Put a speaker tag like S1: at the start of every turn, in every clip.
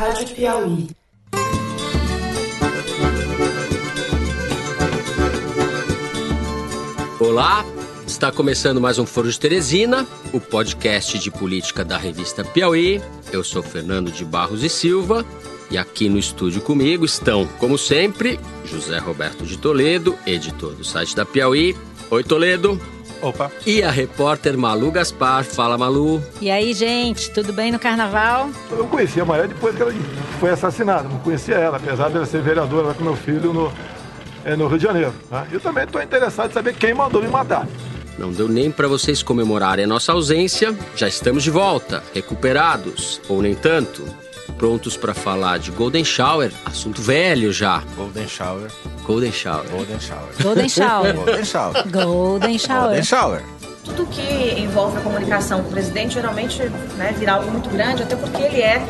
S1: Rádio Piauí.
S2: Olá, está começando mais um Foro de Teresina, o podcast de política da revista Piauí. Eu sou Fernando de Barros e Silva e aqui no estúdio comigo estão, como sempre, José Roberto de Toledo, editor do site da Piauí. Oi, Toledo.
S3: Opa.
S2: E a repórter Malu Gaspar. Fala, Malu.
S4: E aí, gente, tudo bem no carnaval?
S3: Eu conheci a Maria depois que ela foi assassinada. Não conhecia ela, apesar dela ser vereadora lá com meu filho no, é, no Rio de Janeiro. Né? Eu também estou interessado em saber quem mandou me matar.
S2: Não deu nem para vocês comemorarem a nossa ausência. Já estamos de volta, recuperados, ou nem tanto. Prontos para falar de Golden Shower, assunto velho já.
S5: Golden Shower.
S2: Golden Shower.
S5: Golden Shower.
S4: Golden Shower.
S5: Golden Shower.
S4: Golden Shower.
S5: Golden Shower.
S6: Tudo que envolve a comunicação com o presidente geralmente né, vira algo muito grande, até porque ele é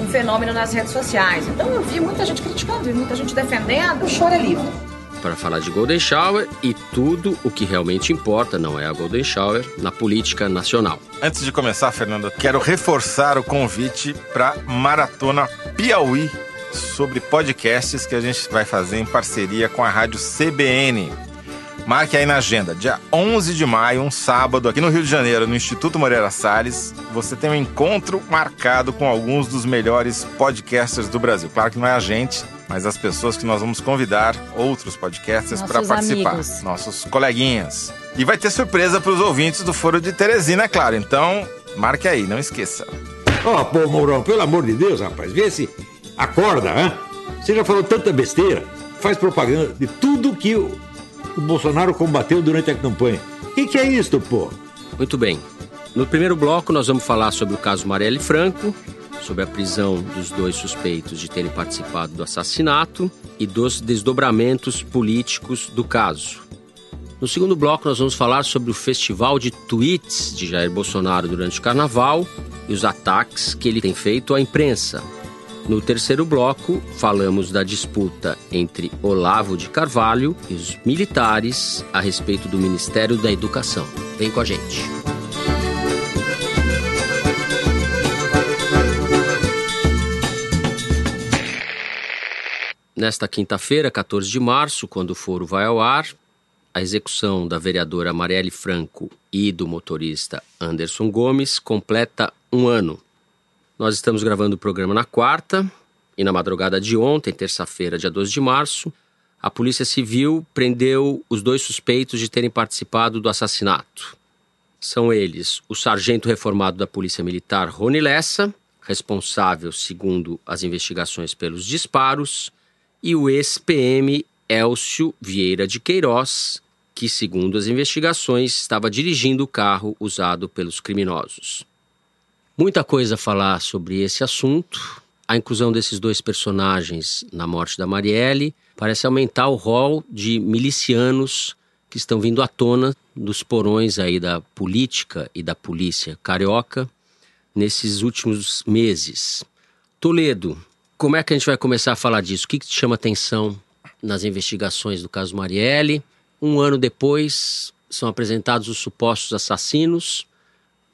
S6: um fenômeno nas redes sociais. Então eu vi muita gente criticando, vi muita gente defendendo. O choro é livre.
S2: Para falar de Golden Shower e tudo o que realmente importa, não é a Golden Shower, na política nacional.
S5: Antes de começar, Fernando, quero reforçar o convite para Maratona Piauí sobre podcasts que a gente vai fazer em parceria com a rádio CBN. Marque aí na agenda, dia 11 de maio, um sábado, aqui no Rio de Janeiro, no Instituto Moreira Salles, você tem um encontro marcado com alguns dos melhores podcasters do Brasil. Claro que não é a gente, mas as pessoas que nós vamos convidar, outros podcasters, para participar.
S4: amigos.
S5: Nossos coleguinhas. E vai ter surpresa para os ouvintes do Foro de Teresina, é claro. Então, marque aí, não esqueça.
S7: Ó, pô, Mourão, pelo amor de Deus, rapaz, vê se acorda, hã? Você já falou tanta besteira, faz propaganda de tudo que o, o Bolsonaro combateu durante a campanha. O que, que é isso, pô?
S2: Muito bem. No primeiro bloco, nós vamos falar sobre o caso Marielle Franco, sobre a prisão dos dois suspeitos de terem participado do assassinato e dos desdobramentos políticos do caso. No segundo bloco, nós vamos falar sobre o festival de tweets de Jair Bolsonaro durante o carnaval e os ataques que ele tem feito à imprensa. No terceiro bloco, falamos da disputa entre Olavo de Carvalho e os militares a respeito do Ministério da Educação. Vem com a gente. Nesta quinta-feira, 14 de março, quando o foro vai ao ar, a execução da vereadora Marielle Franco e do motorista Anderson Gomes completa um ano. Nós estamos gravando o programa na quarta e na madrugada de ontem, terça-feira, dia 12 de março, a Polícia Civil prendeu os dois suspeitos de terem participado do assassinato. São eles o sargento reformado da Polícia Militar Rony Lessa, responsável, segundo as investigações, pelos disparos, e o ex-PM Elcio Vieira de Queiroz, que, segundo as investigações, estava dirigindo o carro usado pelos criminosos. Muita coisa a falar sobre esse assunto. A inclusão desses dois personagens na morte da Marielle parece aumentar o rol de milicianos que estão vindo à tona dos porões aí da política e da polícia carioca nesses últimos meses. Toledo, como é que a gente vai começar a falar disso? O que, que te chama atenção nas investigações do caso Marielle? Um ano depois, são apresentados os supostos assassinos,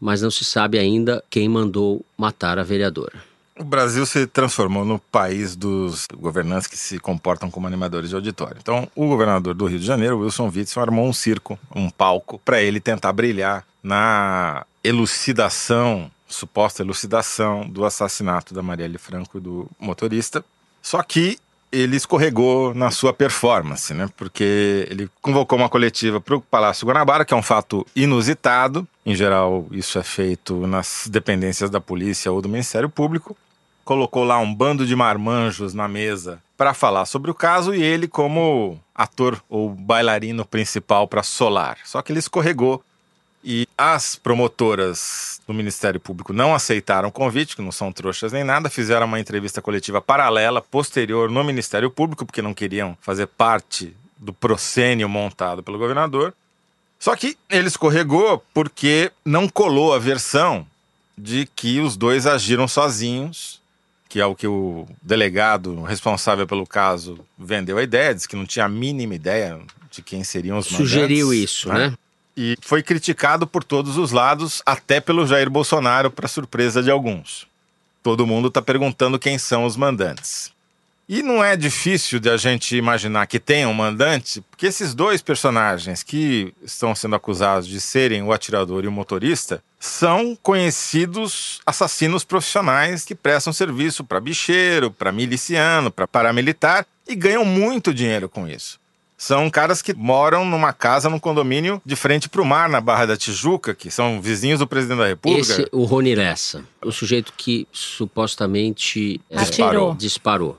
S2: mas não se sabe ainda quem mandou matar a vereadora.
S5: O Brasil se transformou no país dos governantes que se comportam como animadores de auditório. Então, o governador do Rio de Janeiro, Wilson Witzel, armou um circo, um palco, para ele tentar brilhar na elucidação, suposta elucidação do assassinato da Marielle Franco e do motorista. Só que ele escorregou na sua performance, né? Porque ele convocou uma coletiva para o Palácio Guanabara, que é um fato inusitado. Em geral, isso é feito nas dependências da polícia ou do Ministério Público. Colocou lá um bando de marmanjos na mesa para falar sobre o caso e ele como ator ou bailarino principal para solar. Só que ele escorregou e as promotoras do Ministério Público não aceitaram o convite, que não são trouxas nem nada, fizeram uma entrevista coletiva paralela, posterior no Ministério Público, porque não queriam fazer parte do proscênio montado pelo governador. Só que ele escorregou porque não colou a versão de que os dois agiram sozinhos, que é o que o delegado responsável pelo caso vendeu a ideia, disse que não tinha a mínima ideia de quem seriam os mandantes.
S2: Sugeriu isso, né?
S5: E foi criticado por todos os lados, até pelo Jair Bolsonaro, para surpresa de alguns. todo mundo está perguntando quem são os mandantes. E não é difícil de a gente imaginar que tem um mandante, porque esses dois personagens que estão sendo acusados de serem o atirador e o motorista são conhecidos assassinos profissionais que prestam serviço para bicheiro, para miliciano, para paramilitar e ganham muito dinheiro com isso. São caras que moram numa casa, num condomínio de frente para o mar, na Barra da Tijuca, que são vizinhos do presidente da República.
S2: Esse, o Rony Lessa, o sujeito que supostamente é,
S4: Atirou.
S2: disparou.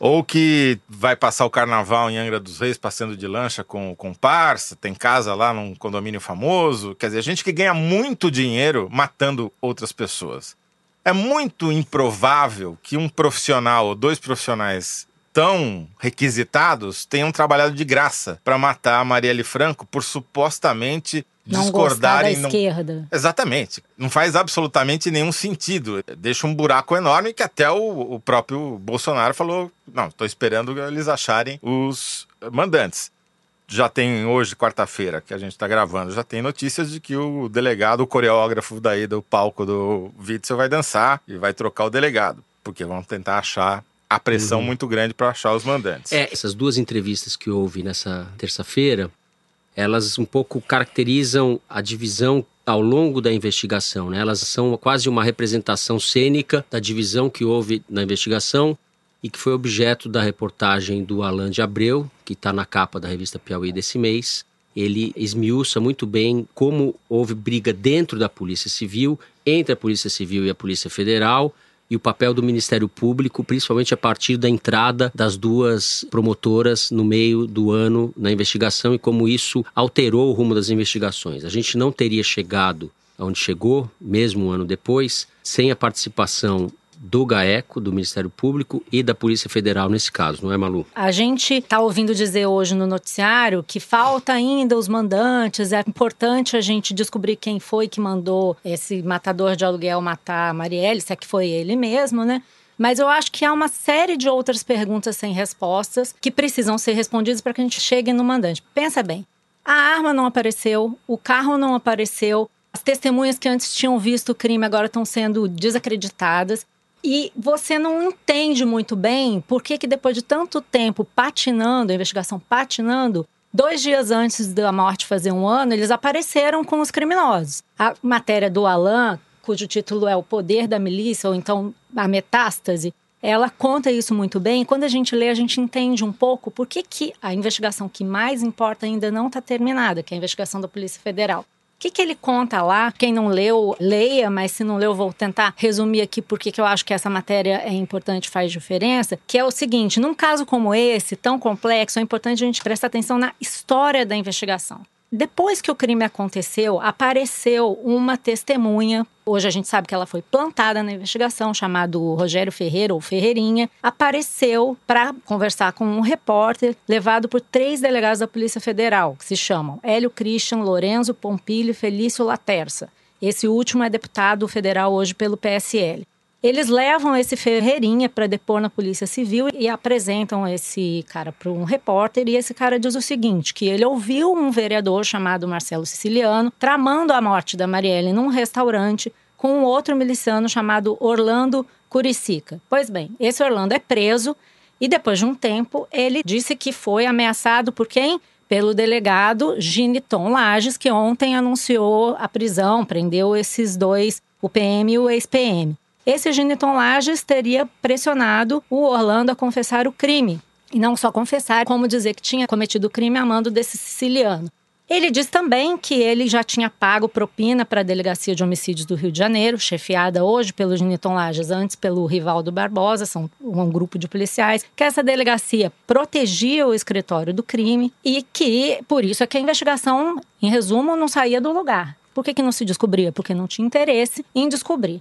S5: Ou que vai passar o carnaval em Angra dos Reis passando de lancha com, com parça, tem casa lá num condomínio famoso. Quer dizer, gente que ganha muito dinheiro matando outras pessoas. É muito improvável que um profissional ou dois profissionais tão requisitados tenham trabalhado de graça para matar a Marielle Franco por supostamente
S4: Não da
S5: discordarem. não-
S4: esquerda.
S5: Exatamente. Não faz absolutamente nenhum sentido. Deixa um buraco enorme que até o, o próprio Bolsonaro falou: não, estou esperando eles acharem os mandantes. Já tem hoje, quarta-feira, que a gente está gravando, já tem notícias de que o delegado, o coreógrafo daí do palco do Witzel vai dançar e vai trocar o delegado, porque vão tentar achar a pressão muito grande para achar os mandantes.
S2: É, essas duas entrevistas que houve nessa terça-feira, elas um pouco caracterizam a divisão ao longo da investigação, né? Elas são quase uma representação cênica da divisão que houve na investigação e que foi objeto da reportagem do Alain de Abreu, que está na capa da revista Piauí desse mês. Ele esmiuça muito bem como houve briga dentro da Polícia Civil, entre a Polícia Civil e a Polícia Federal, e o papel do Ministério Público, principalmente a partir da entrada das duas promotoras no meio do ano na investigação e como isso alterou o rumo das investigações. A gente não teria chegado aonde chegou, mesmo um ano depois, sem a participação do GAECO, do Ministério Público e da Polícia Federal nesse caso, não é, Malu?
S4: A gente está ouvindo dizer hoje no noticiário que falta ainda os mandantes. É importante a gente descobrir quem foi que mandou esse matador de aluguel matar a Marielle, se é que foi ele mesmo, né? Mas eu acho que há uma série de outras perguntas sem respostas que precisam ser respondidas para que a gente chegue no mandante. Pensa bem: a arma não apareceu, o carro não apareceu, as testemunhas que antes tinham visto o crime agora estão sendo desacreditadas. E você não entende muito bem por que, que depois de tanto tempo patinando, a investigação patinando, dois dias antes da morte fazer um ano, eles apareceram com os criminosos. A matéria do Alain, cujo título é O Poder da Milícia, ou então A Metástase, ela conta isso muito bem. Quando a gente lê, a gente entende um pouco por que, que a investigação que mais importa ainda não está terminada, que é a investigação da Polícia Federal. Que, que ele conta lá? Quem não leu, leia, mas se não leu, vou tentar resumir aqui porque que eu acho que essa matéria é importante faz diferença. Que é o seguinte: num caso como esse, tão complexo, é importante a gente prestar atenção na história da investigação. Depois que o crime aconteceu, apareceu uma testemunha. Hoje a gente sabe que ela foi plantada na investigação, chamado Rogério Ferreira ou Ferreirinha. Apareceu para conversar com um repórter levado por três delegados da Polícia Federal, que se chamam Hélio Christian, Lorenzo Pompilho e Felício Laterça. Esse último é deputado federal hoje pelo PSL. Eles levam esse Ferreirinha para depor na Polícia Civil e apresentam esse cara para um repórter. E esse cara diz o seguinte: que ele ouviu um vereador chamado Marcelo Siciliano tramando a morte da Marielle num restaurante com um outro miliciano chamado Orlando Curicica. Pois bem, esse Orlando é preso e depois de um tempo ele disse que foi ameaçado por quem? Pelo delegado Giniton Lages, que ontem anunciou a prisão, prendeu esses dois, o PM e o ex-PM. Esse Giniton Lages teria pressionado o Orlando a confessar o crime. E não só confessar, como dizer que tinha cometido o crime a mando desse siciliano. Ele diz também que ele já tinha pago propina para a Delegacia de Homicídios do Rio de Janeiro, chefiada hoje pelo Giniton Lages, antes pelo Rivaldo Barbosa, são um grupo de policiais, que essa delegacia protegia o escritório do crime e que, por isso, é que a investigação, em resumo, não saía do lugar. Por que, que não se descobria? Porque não tinha interesse em descobrir.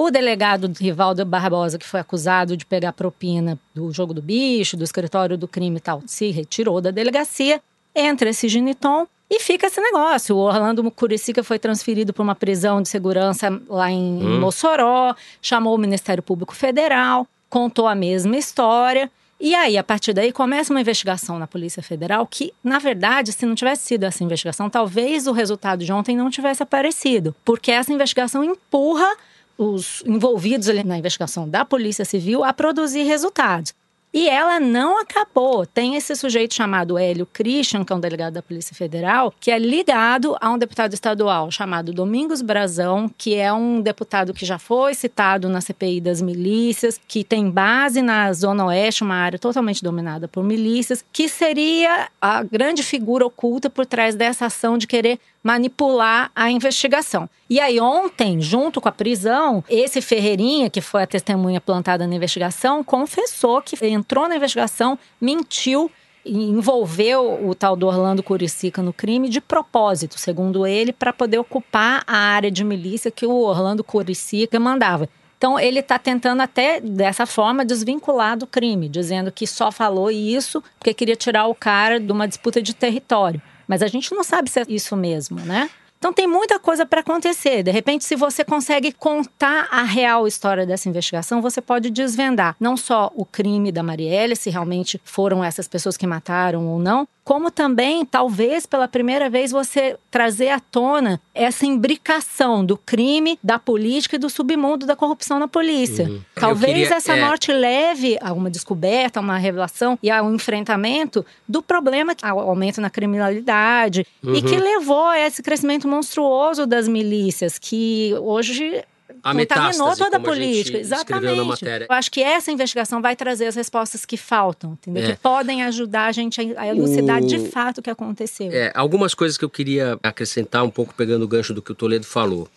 S4: O delegado Rivaldo Barbosa, que foi acusado de pegar propina do jogo do bicho, do escritório do crime e tal, se retirou da delegacia, entra esse Giniton e fica esse negócio. O Orlando Muricica foi transferido para uma prisão de segurança lá em
S2: Hum.
S4: Mossoró, chamou o Ministério Público Federal, contou a mesma história. E aí, a partir daí, começa uma investigação na Polícia Federal que, na verdade, se não tivesse sido essa investigação, talvez o resultado de ontem não tivesse aparecido. Porque essa investigação empurra os envolvidos ali na investigação da Polícia Civil a produzir resultados. E ela não acabou. Tem esse sujeito chamado Hélio Christian, que é um delegado da Polícia Federal, que é ligado a um deputado estadual chamado Domingos Brazão, que é um deputado que já foi citado na CPI das milícias, que tem base na Zona Oeste, uma área totalmente dominada por milícias, que seria a grande figura oculta por trás dessa ação de querer manipular a investigação. E aí, ontem, junto com a prisão, esse Ferreirinha, que foi a testemunha plantada na investigação, confessou que entrou na investigação, mentiu envolveu o tal do Orlando Curicica no crime de propósito, segundo ele, para poder ocupar a área de milícia que o Orlando Curicica mandava. Então, ele está tentando até, dessa forma, desvincular do crime, dizendo que só falou isso porque queria tirar o cara de uma disputa de território. Mas a gente não sabe se é isso mesmo, né? Então tem muita coisa para acontecer. De repente, se você consegue contar a real história dessa investigação, você pode desvendar não só o crime da Marielle, se realmente foram essas pessoas que mataram ou não, como também, talvez pela primeira vez, você trazer à tona essa imbricação do crime, da política e do submundo da corrupção na polícia. Uhum. Talvez queria, essa é... morte leve a uma descoberta, a uma revelação e a um enfrentamento do problema, ao aumento na criminalidade, uhum. e que levou a esse crescimento monstruoso das milícias, que hoje
S2: a contaminou
S4: toda a política. A Exatamente. Eu acho que essa investigação vai trazer as respostas que faltam, entendeu? É. Que podem ajudar a gente a elucidar o... de fato o que aconteceu.
S2: É, algumas coisas que eu queria acrescentar um pouco pegando o gancho do que o Toledo falou.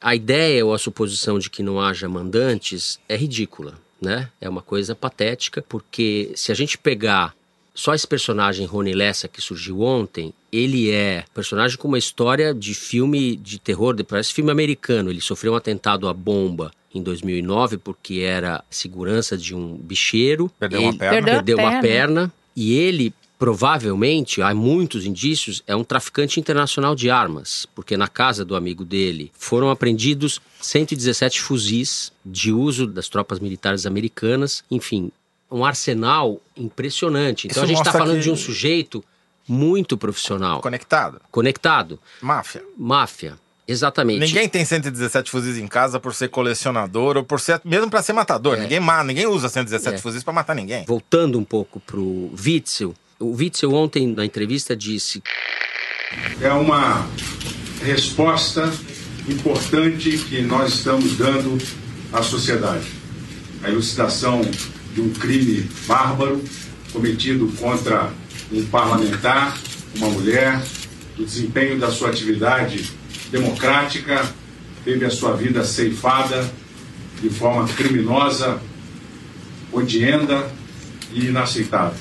S2: A ideia ou a suposição de que não haja mandantes é ridícula, né? É uma coisa patética, porque se a gente pegar só esse personagem Rony Lessa que surgiu ontem, ele é personagem com uma história de filme de terror, parece filme americano. Ele sofreu um atentado à bomba em 2009 porque era segurança de um bicheiro.
S5: Perdeu
S2: ele
S5: uma perna. Perdeu,
S2: perdeu uma perna. E ele provavelmente, há muitos indícios, é um traficante internacional de armas, porque na casa do amigo dele foram apreendidos 117 fuzis de uso das tropas militares americanas. Enfim, um arsenal impressionante. Então Isso a gente está falando que... de um sujeito muito profissional.
S5: Conectado.
S2: Conectado.
S5: Máfia.
S2: Máfia. Exatamente.
S5: Ninguém tem 117 fuzis em casa por ser colecionador ou por ser mesmo para ser matador. É. Ninguém ninguém usa 117 é. fuzis para matar ninguém.
S2: Voltando um pouco pro Witzel, o Witzel ontem na entrevista disse
S1: é uma resposta importante que nós estamos dando à sociedade. A elucidação de um crime bárbaro cometido contra um parlamentar, uma mulher, do desempenho da sua atividade democrática, teve a sua vida ceifada de forma criminosa, odienta e inaceitável.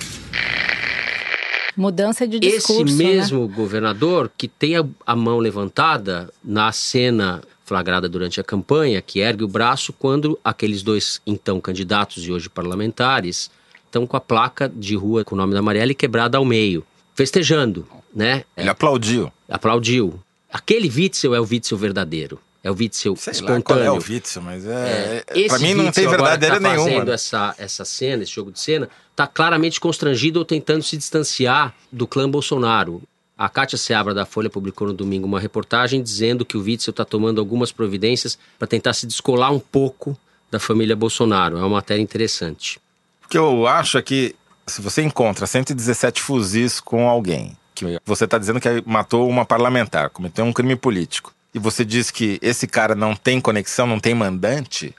S4: Mudança de discurso.
S2: Esse
S4: né?
S2: mesmo né? governador que tem a, a mão levantada na cena flagrada durante a campanha, que ergue o braço quando aqueles dois então candidatos e hoje parlamentares estão com a placa de rua com o nome da Marielle quebrada ao meio, festejando, né?
S5: Ele aplaudiu.
S2: Aplaudiu. Aquele Witzel é o Witzel verdadeiro. É o Witzel Sei espontâneo.
S5: Lá qual é o Witzel, mas é. é pra mim não tem verdadeira tá nenhuma.
S2: fazendo essa, essa cena, esse jogo de cena, tá claramente constrangido ou tentando se distanciar do clã Bolsonaro. A Kátia Seabra da Folha publicou no domingo uma reportagem dizendo que o Witzel está tomando algumas providências para tentar se descolar um pouco da família Bolsonaro. É uma matéria interessante.
S5: O que eu acho é que se você encontra 117 fuzis com alguém, que você está dizendo que matou uma parlamentar, cometeu um crime político, e você diz que esse cara não tem conexão, não tem mandante,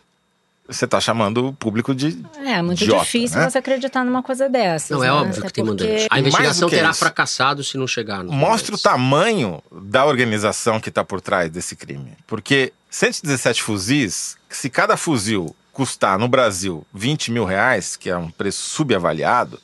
S5: você está chamando o público de.
S4: É, muito
S5: idiota,
S4: difícil
S5: né?
S4: você acreditar numa coisa dessas.
S2: Não, é
S4: né?
S2: óbvio
S4: Até
S2: que tem
S4: porque...
S2: mandante. A investigação terá
S5: isso.
S2: fracassado se não chegar no.
S5: Mostra o tamanho da organização que está por trás desse crime. Porque 117 fuzis, se cada fuzil custar no Brasil 20 mil reais, que é um preço subavaliado,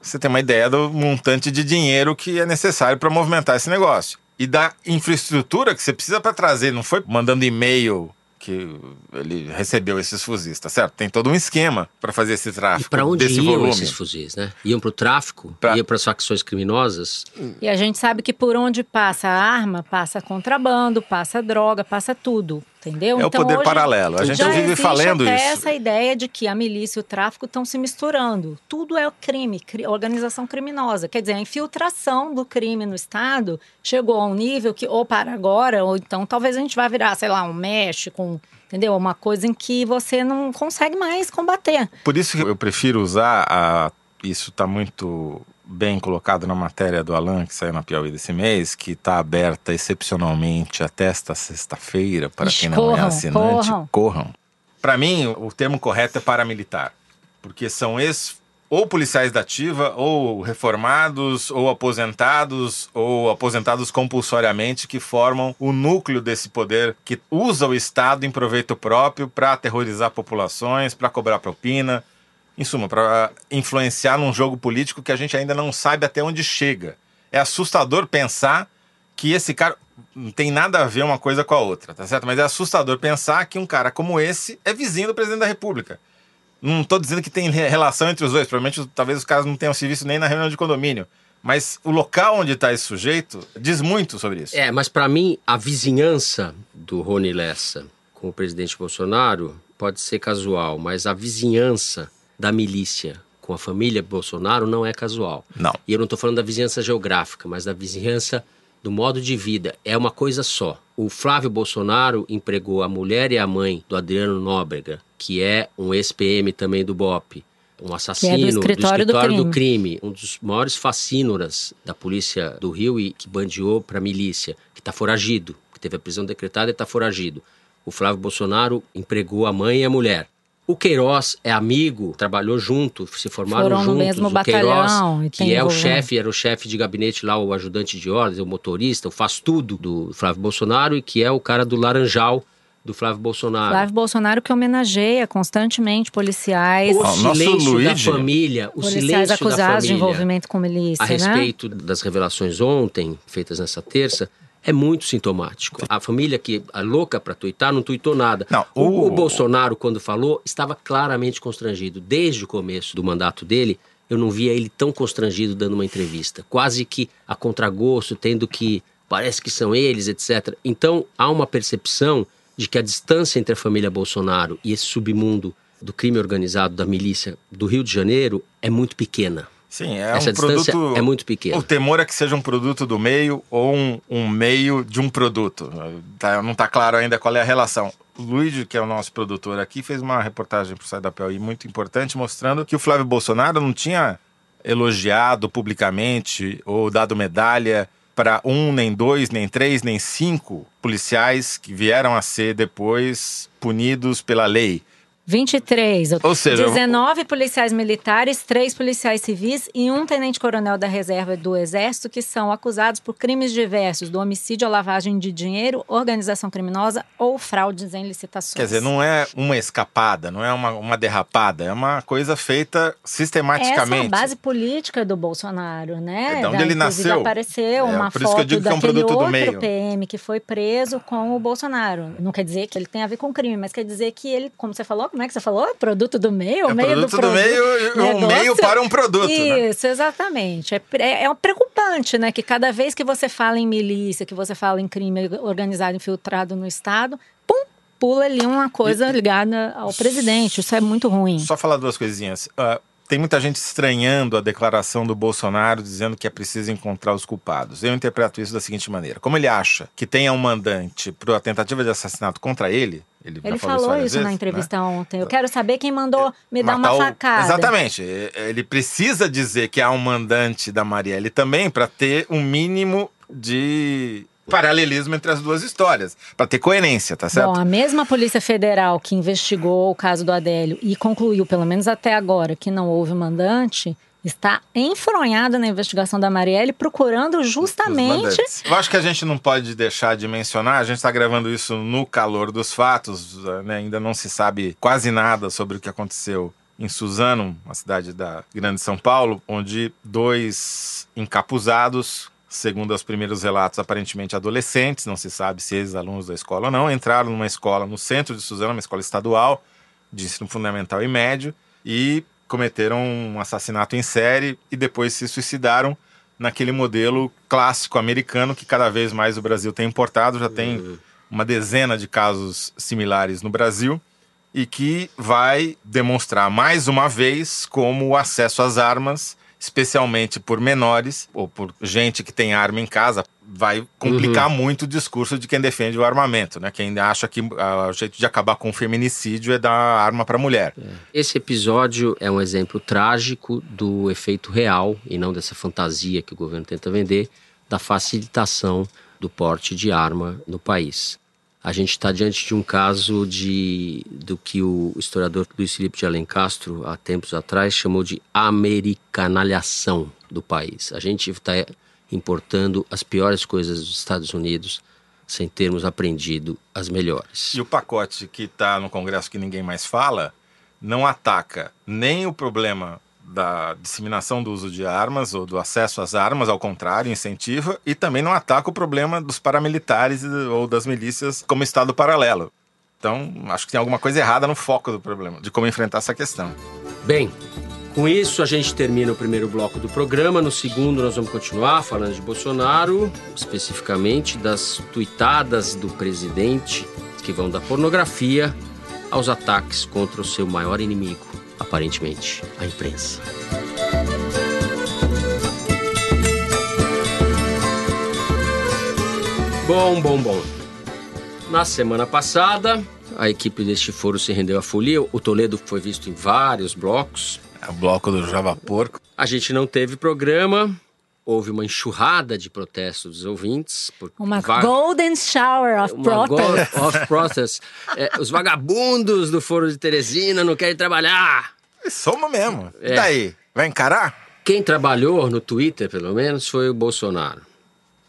S5: você tem uma ideia do montante de dinheiro que é necessário para movimentar esse negócio. E da infraestrutura que você precisa para trazer. Não foi mandando e-mail que ele recebeu esses fuzis, tá certo? Tem todo um esquema para fazer esse tráfico.
S2: E para onde
S5: desse
S2: iam
S5: volume.
S2: esses fuzis, né? Iam para o tráfico, pra... iam para as facções criminosas.
S4: E a gente sabe que por onde passa a arma, passa contrabando, passa droga, passa tudo. Entendeu?
S5: É o poder
S4: hoje
S5: paralelo. A gente
S4: já
S5: vive falando
S4: até
S5: isso.
S4: essa ideia de que a milícia e o tráfico estão se misturando. Tudo é crime, cri- organização criminosa. Quer dizer, a infiltração do crime no Estado chegou a um nível que, ou para agora, ou então talvez a gente vá virar, sei lá, um México, um- entendeu? Uma coisa em que você não consegue mais combater.
S5: Por isso que eu prefiro usar a. Isso está muito bem colocado na matéria do Alan, que saiu na Piauí desse mês, que está aberta excepcionalmente até esta sexta-feira, para
S4: Ixi,
S5: quem não é
S4: corram,
S5: assinante.
S4: corram.
S5: corram. Para mim, o termo correto é paramilitar, porque são ex ou policiais da ativa, ou reformados, ou aposentados, ou aposentados compulsoriamente, que formam o núcleo desse poder que usa o Estado em proveito próprio para aterrorizar populações, para cobrar propina, em suma, para influenciar num jogo político que a gente ainda não sabe até onde chega. É assustador pensar que esse cara não tem nada a ver uma coisa com a outra, tá certo? Mas é assustador pensar que um cara como esse é vizinho do presidente da República. Não estou dizendo que tem re- relação entre os dois, provavelmente talvez os caras não tenham se visto nem na reunião de condomínio. Mas o local onde está esse sujeito diz muito sobre isso.
S2: É, mas para mim, a vizinhança do Rony Lessa com o presidente Bolsonaro pode ser casual, mas a vizinhança da milícia com a família Bolsonaro não é casual.
S5: Não.
S2: E eu não estou falando da vizinhança geográfica, mas da vizinhança do modo de vida. É uma coisa só. O Flávio Bolsonaro empregou a mulher e a mãe do Adriano Nóbrega, que é um ex-PM também do BOP, um assassino
S4: escritório do
S2: do crime, um dos maiores facínoras da polícia do Rio e que bandeou para a milícia, que está foragido, que teve a prisão decretada e está foragido. O Flávio Bolsonaro empregou a mãe e a mulher. O Queiroz é amigo, trabalhou junto, se formaram
S4: Foram no
S2: juntos.
S4: mesmo
S2: o Queiroz,
S4: batalhão
S2: que é o chefe, era o chefe de gabinete lá, o ajudante de ordens, o motorista, o faz tudo do Flávio Bolsonaro e que é o cara do Laranjal do Flávio Bolsonaro.
S4: Flávio Bolsonaro que homenageia constantemente policiais,
S2: O silêncio
S5: Luigi-
S2: da família, o
S4: policiais
S2: silêncio da
S4: acusados de
S2: família
S4: envolvimento com milícia,
S2: a
S4: né?
S2: respeito das revelações ontem, feitas nessa terça, é muito sintomático. A família que é louca para tuitar não tuitou nada.
S5: Não,
S2: o...
S5: o-
S2: o Bolsonaro, quando falou, estava claramente constrangido. Desde o começo do mandato dele, eu não via ele tão constrangido dando uma entrevista. Quase que a contragosto, tendo que. Parece que são eles, etc. Então, há uma percepção de que a distância entre a família Bolsonaro e esse submundo do crime organizado, da milícia do Rio de Janeiro, é muito pequena.
S5: Sim, é
S2: Essa
S5: um produto.
S2: é muito pequena.
S5: O temor é que seja um produto do meio ou um, um meio de um produto. Tá- não está claro ainda qual é a relação. O Luigi, que é o nosso produtor aqui, fez uma reportagem para o site da Piauí muito importante, mostrando que o Flávio Bolsonaro não tinha elogiado publicamente ou dado medalha para um, nem dois, nem três, nem cinco policiais que vieram a ser depois punidos pela lei.
S4: 23,
S5: Ou seja,
S4: 19 policiais militares, 3 policiais civis e um tenente-coronel da reserva do Exército que são acusados por crimes diversos, do homicídio ou lavagem de dinheiro, organização criminosa ou fraudes em licitações.
S5: Quer dizer, não é uma escapada, não é uma, uma derrapada, é uma coisa feita sistematicamente.
S4: Essa é a base política do Bolsonaro, né?
S5: É de onde
S4: Da-
S5: ele nasceu.
S4: apareceu
S5: É,
S4: uma
S5: por isso que eu
S4: foto
S5: digo que é um meio.
S4: PM que foi preso com o Bolsonaro. Não quer dizer que ele tem a ver com crime, mas quer dizer que ele, como você falou, como é que você falou? Produto do meio?
S5: É
S4: meio
S5: produto
S4: do
S5: do
S4: produto.
S5: meio, um
S4: Negócio-
S5: meio para um produto, né?
S4: Isso, exatamente. É, é, é preocupante, né? Que cada vez que você fala em milícia, que você fala em crime organizado infiltrado no Estado, pum, pula ali uma coisa ligada ao presidente. Isso é muito ruim.
S5: Só falar duas coisinhas. Ah, tem muita gente estranhando a declaração do Bolsonaro dizendo que é preciso encontrar os culpados. Eu interpreto isso da seguinte maneira: como ele acha que tenha um mandante para a tentativa de assassinato contra ele, ele,
S4: Ele
S5: falou
S4: falou
S5: várias
S4: isso na
S5: vezes,
S4: entrevista
S5: né?
S4: ontem. Eu quero saber quem mandou me dar
S5: Matar
S4: uma
S5: o-
S4: facada.
S5: Exatamente. Ele precisa dizer que há um mandante da Marielle também para ter um mínimo de paralelismo entre as duas histórias, para ter coerência, tá certo?
S4: Bom, a mesma Polícia Federal que investigou o caso do Adélio e concluiu, pelo menos até agora, que não houve mandante, está enfronhada na investigação da Marielle, procurando justamente.
S5: Eu acho que a gente não pode deixar de mencionar, a gente está gravando isso no calor dos fatos, né? ainda não se sabe quase nada sobre o que aconteceu em Suzano, uma cidade da Grande São Paulo, onde dois encapuzados, segundo os primeiros relatos, aparentemente adolescentes, não se sabe se ex-alunos da escola ou não, entraram numa escola no centro de Suzano, uma escola estadual de ensino fundamental e médio, e cometeram um assassinato em série e depois se suicidaram naquele modelo clássico americano que cada vez mais o Brasil tem importado, já tem uma dezena de casos similares no Brasil e que vai demonstrar mais uma vez como o acesso às armas, especialmente por menores ou por gente que tem arma em casa, vai complicar uhum. muito o discurso de quem defende o armamento, né? Quem acha que uh, o jeito de acabar com o feminicídio é dar arma para mulher. É.
S2: Esse episódio é um exemplo trágico do efeito real e não dessa fantasia que o governo tenta vender da facilitação do porte de arma no país. A gente está diante de um caso de do que o historiador Luiz Felipe de Alencastro, há tempos atrás, chamou de americanalhação do país. A gente está importando as piores coisas dos Estados Unidos sem termos aprendido as melhores.
S5: E o pacote que está no Congresso que ninguém mais fala não ataca nem o problema da disseminação do uso de armas ou do acesso às armas, ao contrário, incentiva, e também não ataca o problema dos paramilitares ou das milícias como Estado paralelo. Então, acho que tem alguma coisa errada no foco do problema, de como enfrentar essa questão.
S2: Bem, com isso a gente termina o primeiro bloco do programa. No segundo, nós vamos continuar falando de Bolsonaro, especificamente das tuitadas do presidente que vão da pornografia aos ataques contra o seu maior inimigo, aparentemente, a imprensa. Bom, bom, bom. Na semana passada, a equipe deste foro se rendeu à folia. O Toledo foi visto em vários blocos.
S5: É o bloco do Java Porco.
S2: A gente não teve programa. Houve uma enxurrada de protestos dos ouvintes.
S4: Uma golden shower of protest.
S2: of protest. É, os vagabundos do Foro de Teresina não querem trabalhar.
S5: Soma mesmo. É. E daí? Vai encarar?
S2: Quem trabalhou no Twitter, pelo menos, foi o Bolsonaro.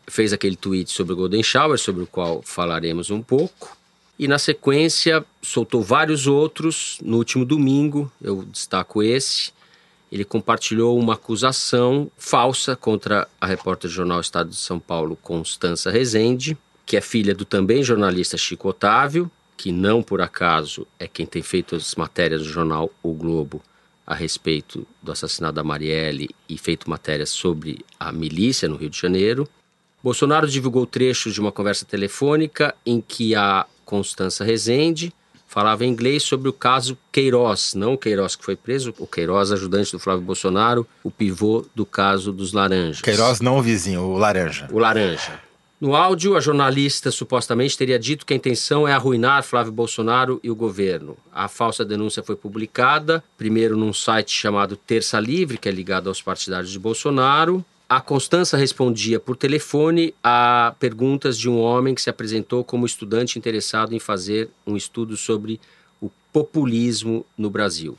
S2: Fez aquele tweet sobre o Golden Shower, sobre o qual falaremos um pouco. E na sequência soltou vários outros. No último domingo, eu destaco esse. Ele compartilhou uma acusação falsa contra a repórter do jornal Estado de São Paulo, Constança Rezende, que é filha do também jornalista Chico Otávio, que não por acaso é quem tem feito as matérias do jornal O Globo a respeito do assassinato da Marielle e feito matérias sobre a milícia no Rio de Janeiro. Bolsonaro divulgou trechos de uma conversa telefônica em que a Constança Rezende falava em inglês sobre o caso Queiroz, não o Queiroz que foi preso, o Queiroz, ajudante do Flávio Bolsonaro, o pivô do caso dos laranjas.
S5: Queiroz não o vizinho, o laranja.
S2: O laranja. No áudio, a jornalista supostamente teria dito que a intenção é arruinar Flávio Bolsonaro e o governo. A falsa denúncia foi publicada, primeiro num site chamado Terça Livre, que é ligado aos partidários de Bolsonaro. A Constança respondia por telefone a perguntas de um homem que se apresentou como estudante interessado em fazer um estudo sobre o populismo no Brasil.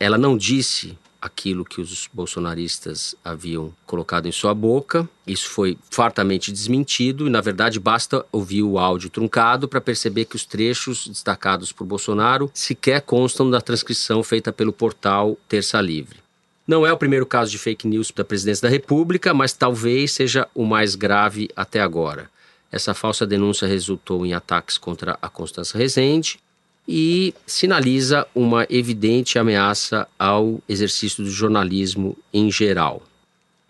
S2: Ela não disse aquilo que os bolsonaristas haviam colocado em sua boca. Isso foi fartamente desmentido e, na verdade, basta ouvir o áudio truncado para perceber que os trechos destacados por Bolsonaro sequer constam da transcrição feita pelo portal Terça Livre. Não é o primeiro caso de fake news da presidência da República, mas talvez seja o mais grave até agora. Essa falsa denúncia resultou em ataques contra a Constança Rezende, e sinaliza uma evidente ameaça ao exercício do jornalismo em geral.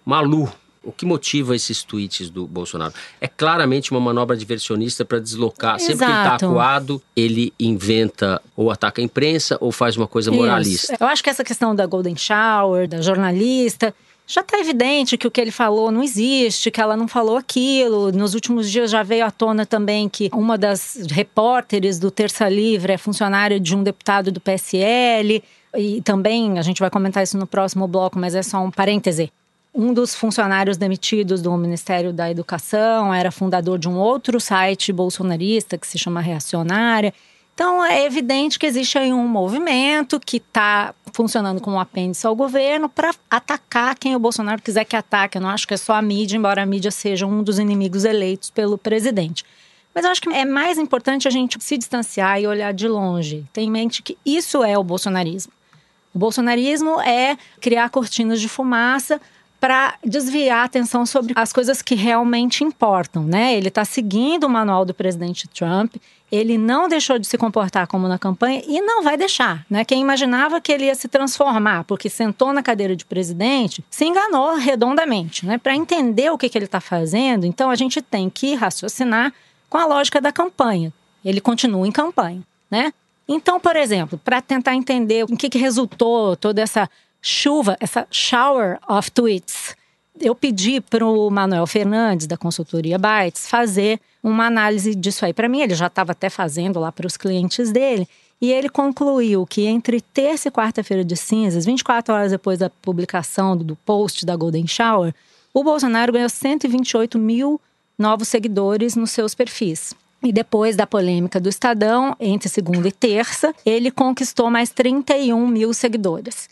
S2: Malu, o que motiva esses tweets do Bolsonaro? É claramente uma manobra diversionista para deslocar. Exato. Sempre que ele está acuado, ele inventa ou ataca a imprensa ou faz uma coisa moralista.
S4: Isso. Eu acho que essa questão da Golden Shower, da jornalista, já está evidente que o que ele falou não existe, que ela não falou aquilo. Nos últimos dias já veio à tona também que uma das repórteres do Terça Livre é funcionária de um deputado do PSL. E também, a gente vai comentar isso no próximo bloco, mas é só um parêntese. Um dos funcionários demitidos do Ministério da Educação era fundador de um outro site bolsonarista que se chama Reacionária. Então é evidente que existe aí um movimento que está funcionando como um apêndice ao governo para atacar quem o Bolsonaro quiser que ataque. Eu não acho que é só a mídia, embora a mídia seja um dos inimigos eleitos pelo presidente. Mas eu acho que é mais importante a gente se distanciar e olhar de longe. Ter em mente que isso é o bolsonarismo. O bolsonarismo é criar cortinas de fumaça para desviar a atenção sobre as coisas que realmente importam, né? Ele está seguindo o manual do presidente Trump, ele não deixou de se comportar como na campanha e não vai deixar, né? Quem imaginava que ele ia se transformar porque sentou na cadeira de presidente, se enganou redondamente, né? Para entender o que, que ele está fazendo, então a gente tem que raciocinar com a lógica da campanha. Ele continua em campanha, né? Então, por exemplo, para tentar entender o que, que resultou toda essa chuva, essa shower of tweets, eu pedi para o Manuel Fernandes, da consultoria Bytes, fazer uma análise disso aí para mim. Ele já estava até fazendo lá para os clientes dele. E ele concluiu que entre terça e quarta-feira de cinzas, 24 horas depois da publicação do post da Golden Shower, o Bolsonaro ganhou 128 mil novos seguidores nos seus perfis. E depois da polêmica do Estadão, entre segunda e terça, ele conquistou mais 31 mil seguidores.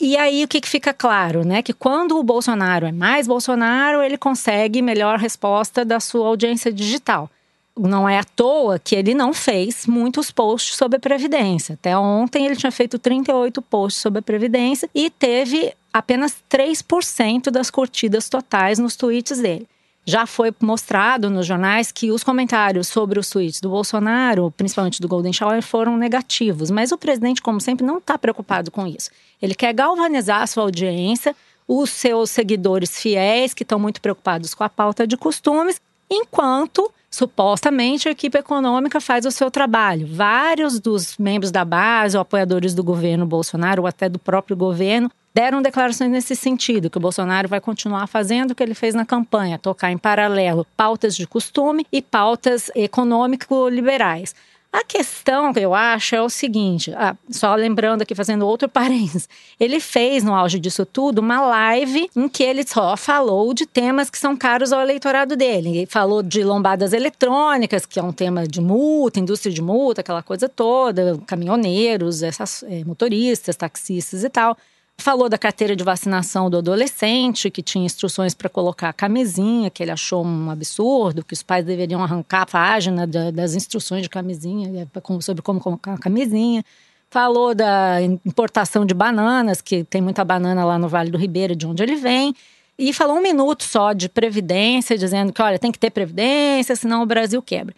S4: E aí o que, que fica claro, né? Que quando o Bolsonaro é mais Bolsonaro, ele consegue melhor resposta da sua audiência digital. Não é à toa que ele não fez muitos posts sobre a Previdência. Até ontem ele tinha feito 38 posts sobre a Previdência e teve apenas 3% das curtidas totais nos tweets dele. Já foi mostrado nos jornais que os comentários sobre os tweets do Bolsonaro, principalmente do Golden Shower, foram negativos. Mas o presidente, como sempre, não está preocupado com isso. Ele quer galvanizar a sua audiência, os seus seguidores fiéis, que estão muito preocupados com a pauta de costumes, enquanto supostamente a equipe econômica faz o seu trabalho. Vários dos membros da base ou apoiadores do governo Bolsonaro, ou até do próprio governo, deram declarações nesse sentido, que o Bolsonaro vai continuar fazendo o que ele fez na campanha, tocar em paralelo pautas de costume e pautas econômico-liberais. A questão que eu acho é o seguinte, ah, só lembrando aqui, fazendo outro parênteses, ele fez no auge disso tudo uma live em que ele só falou de temas que são caros ao eleitorado dele. Ele falou de lombadas eletrônicas, que é um tema de multa, indústria de multa, aquela coisa toda, caminhoneiros, essas, é, motoristas, taxistas e tal. Falou da carteira de vacinação do adolescente, que tinha instruções para colocar a camisinha, que ele achou um absurdo, que os pais deveriam arrancar a página das instruções de camisinha, é, sobre como colocar a camisinha. Falou da importação de bananas, que tem muita banana lá no Vale do Ribeira, de onde ele vem. E falou um minuto só de previdência, dizendo que, olha, tem que ter previdência, senão o Brasil quebra.